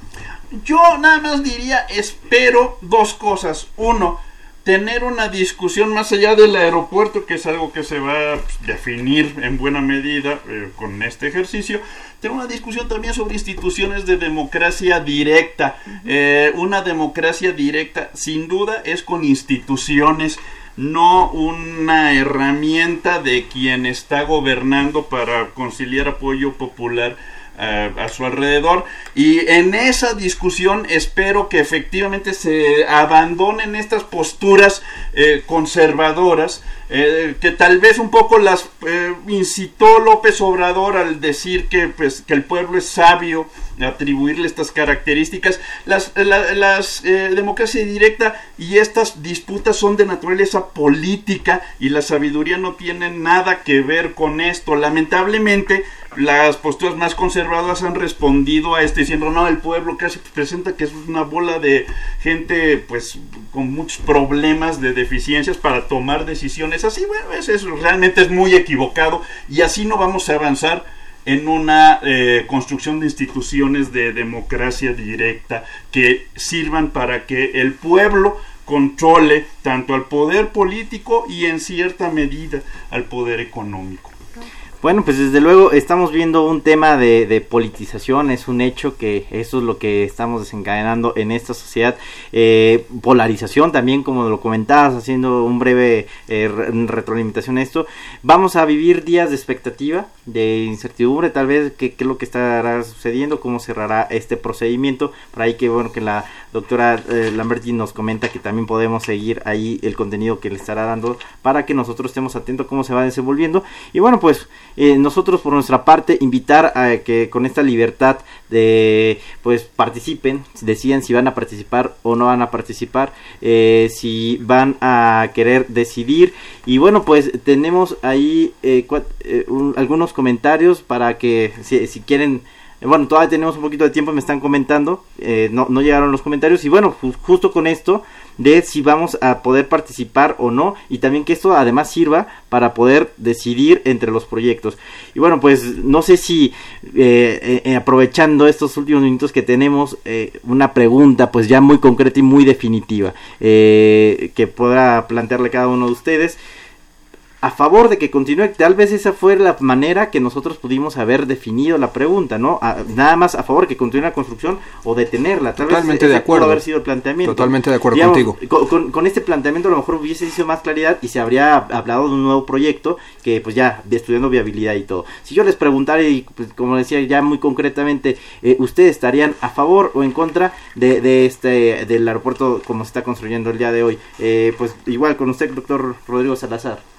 Yo nada más diría, espero dos cosas. Uno, tener una discusión más allá del aeropuerto, que es algo que se va a definir en buena medida eh, con este ejercicio, tener una discusión también sobre instituciones de democracia directa. Eh, una democracia directa, sin duda, es con instituciones no una herramienta de quien está gobernando para conciliar apoyo popular eh, a su alrededor. Y en esa discusión espero que efectivamente se abandonen estas posturas eh, conservadoras eh, que tal vez un poco las incitó López Obrador al decir que, pues, que el pueblo es sabio atribuirle estas características. Las, las eh, democracia directa y estas disputas son de naturaleza política y la sabiduría no tiene nada que ver con esto. Lamentablemente, las posturas más conservadoras han respondido a esto diciendo no el pueblo casi presenta que es una bola de gente pues con muchos problemas de deficiencias para tomar decisiones así bueno eso realmente es muy equivocado y así no vamos a avanzar en una eh, construcción de instituciones de democracia directa que sirvan para que el pueblo controle tanto al poder político y en cierta medida al poder económico. Bueno, pues desde luego estamos viendo un tema de, politización, es un hecho que eso es lo que estamos desencadenando en esta sociedad. Eh, polarización también, como lo comentabas, haciendo un breve eh, retroalimentación a esto. Vamos a vivir días de expectativa, de incertidumbre, tal vez qué es lo que estará sucediendo, cómo cerrará este procedimiento. Por ahí que bueno que la doctora eh, Lamberti nos comenta que también podemos seguir ahí el contenido que le estará dando para que nosotros estemos atentos a cómo se va desenvolviendo. Y bueno, pues eh, nosotros por nuestra parte invitar a que con esta libertad de pues participen, decían si van a participar o no van a participar, eh, si van a querer decidir y bueno pues tenemos ahí eh, algunos comentarios para que si, si quieren bueno, todavía tenemos un poquito de tiempo, me están comentando, no, no llegaron los comentarios y bueno, justo con esto de si vamos a poder participar o no y también que esto además sirva para poder decidir entre los proyectos. Y bueno, pues no sé si eh, eh, aprovechando estos últimos minutos que tenemos, eh, una pregunta pues ya muy concreta y muy definitiva que pueda plantearle cada uno de ustedes a favor de que continúe. Tal vez esa fue la manera que nosotros pudimos haber definido la pregunta, ¿no? nada más a favor de que continúe la construcción o detenerla. Tal Totalmente de acuerdo. haber sido el planteamiento. Totalmente de acuerdo contigo. Con, este planteamiento a lo mejor hubiese sido más claridad y se habría hablado de un nuevo proyecto que pues ya estudiando viabilidad y todo. Si yo les preguntara y pues, como decía ya muy concretamente, eh, ¿ustedes estarían a favor o en contra de, de, este del aeropuerto como se está construyendo el día de hoy? Eh, pues igual con usted, doctor Rodrigo Salazar.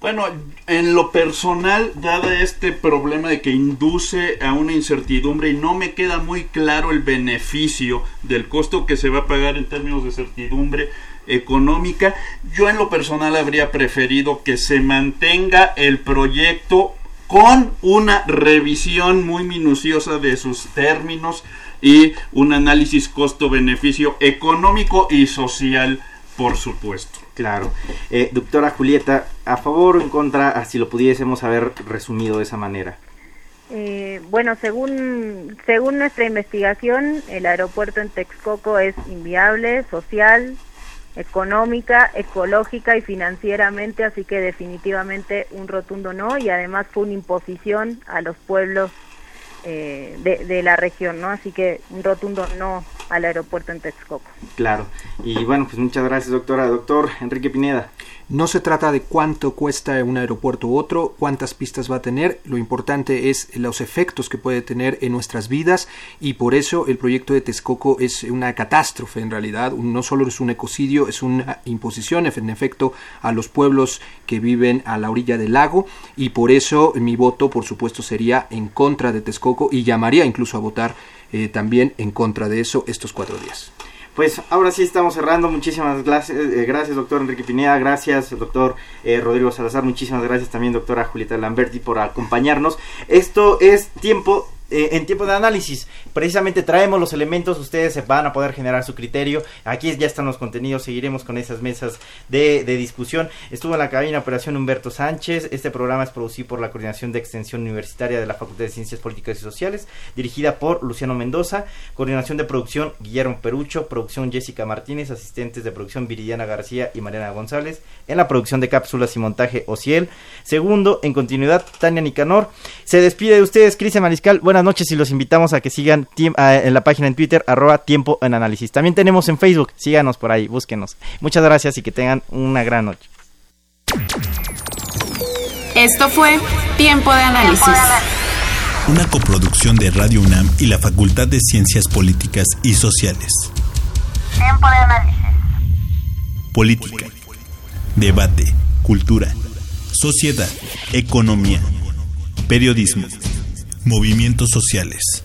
Bueno, en lo personal, dada este problema de que induce a una incertidumbre y no me queda muy claro el beneficio del costo que se va a pagar en términos de certidumbre económica, yo en lo personal habría preferido que se mantenga el proyecto con una revisión muy minuciosa de sus términos y un análisis costo-beneficio económico y social, por supuesto. Claro. Eh, doctora Julieta, ¿a favor o en contra, si lo pudiésemos haber resumido de esa manera? Eh, bueno, según, según nuestra investigación, el aeropuerto en Texcoco es inviable, social, económica, ecológica y financieramente, así que definitivamente un rotundo no, y además fue una imposición a los pueblos eh, de, de, la región, ¿no? Así que un rotundo no al aeropuerto en Texcoco. Claro. Y bueno, pues muchas gracias, doctora. Doctor Enrique Pineda. No se trata de cuánto cuesta un aeropuerto u otro, cuántas pistas va a tener, lo importante es los efectos que puede tener en nuestras vidas y por eso el proyecto de Texcoco es una catástrofe en realidad, no solo es un ecocidio, es una imposición en efecto a los pueblos que viven a la orilla del lago y por eso mi voto por supuesto sería en contra de Texcoco y llamaría incluso a votar eh, también en contra de eso estos cuatro días. Pues ahora sí estamos cerrando. Muchísimas gracias, eh, gracias doctor Enrique Pineda, gracias doctor eh, Rodrigo Salazar, muchísimas gracias también doctora Julieta Lamberti por acompañarnos. Esto es tiempo en tiempo de análisis. Precisamente traemos los elementos, ustedes van a poder generar su criterio. Aquí ya están los contenidos, seguiremos con esas mesas de, discusión. Estuvo en la cabina Operación Humberto Sánchez. Este programa es producido por la Coordinación de Extensión Universitaria de la Facultad de Ciencias Políticas y Sociales, dirigida por Luciano Mendoza. Coordinación de producción Guillermo Perucho, producción Jessica Martínez, asistentes de producción Viridiana García y Mariana González. En la producción de cápsulas y montaje Ociel. Segundo, en continuidad, Tania Nicanor. Se despide de ustedes, Cristian Mariscal. Buenas noches y los invitamos a que sigan en la página en Twitter, arroba tiempo en análisis. También tenemos en Facebook, síganos por ahí, búsquenos. Muchas gracias y que tengan una gran noche. Esto fue Tiempo de Análisis. Una coproducción de Radio UNAM y la Facultad de Ciencias Políticas y Sociales. Tiempo de Análisis. Política. Debate. Cultura. Sociedad. Economía. Periodismo Movimientos sociales.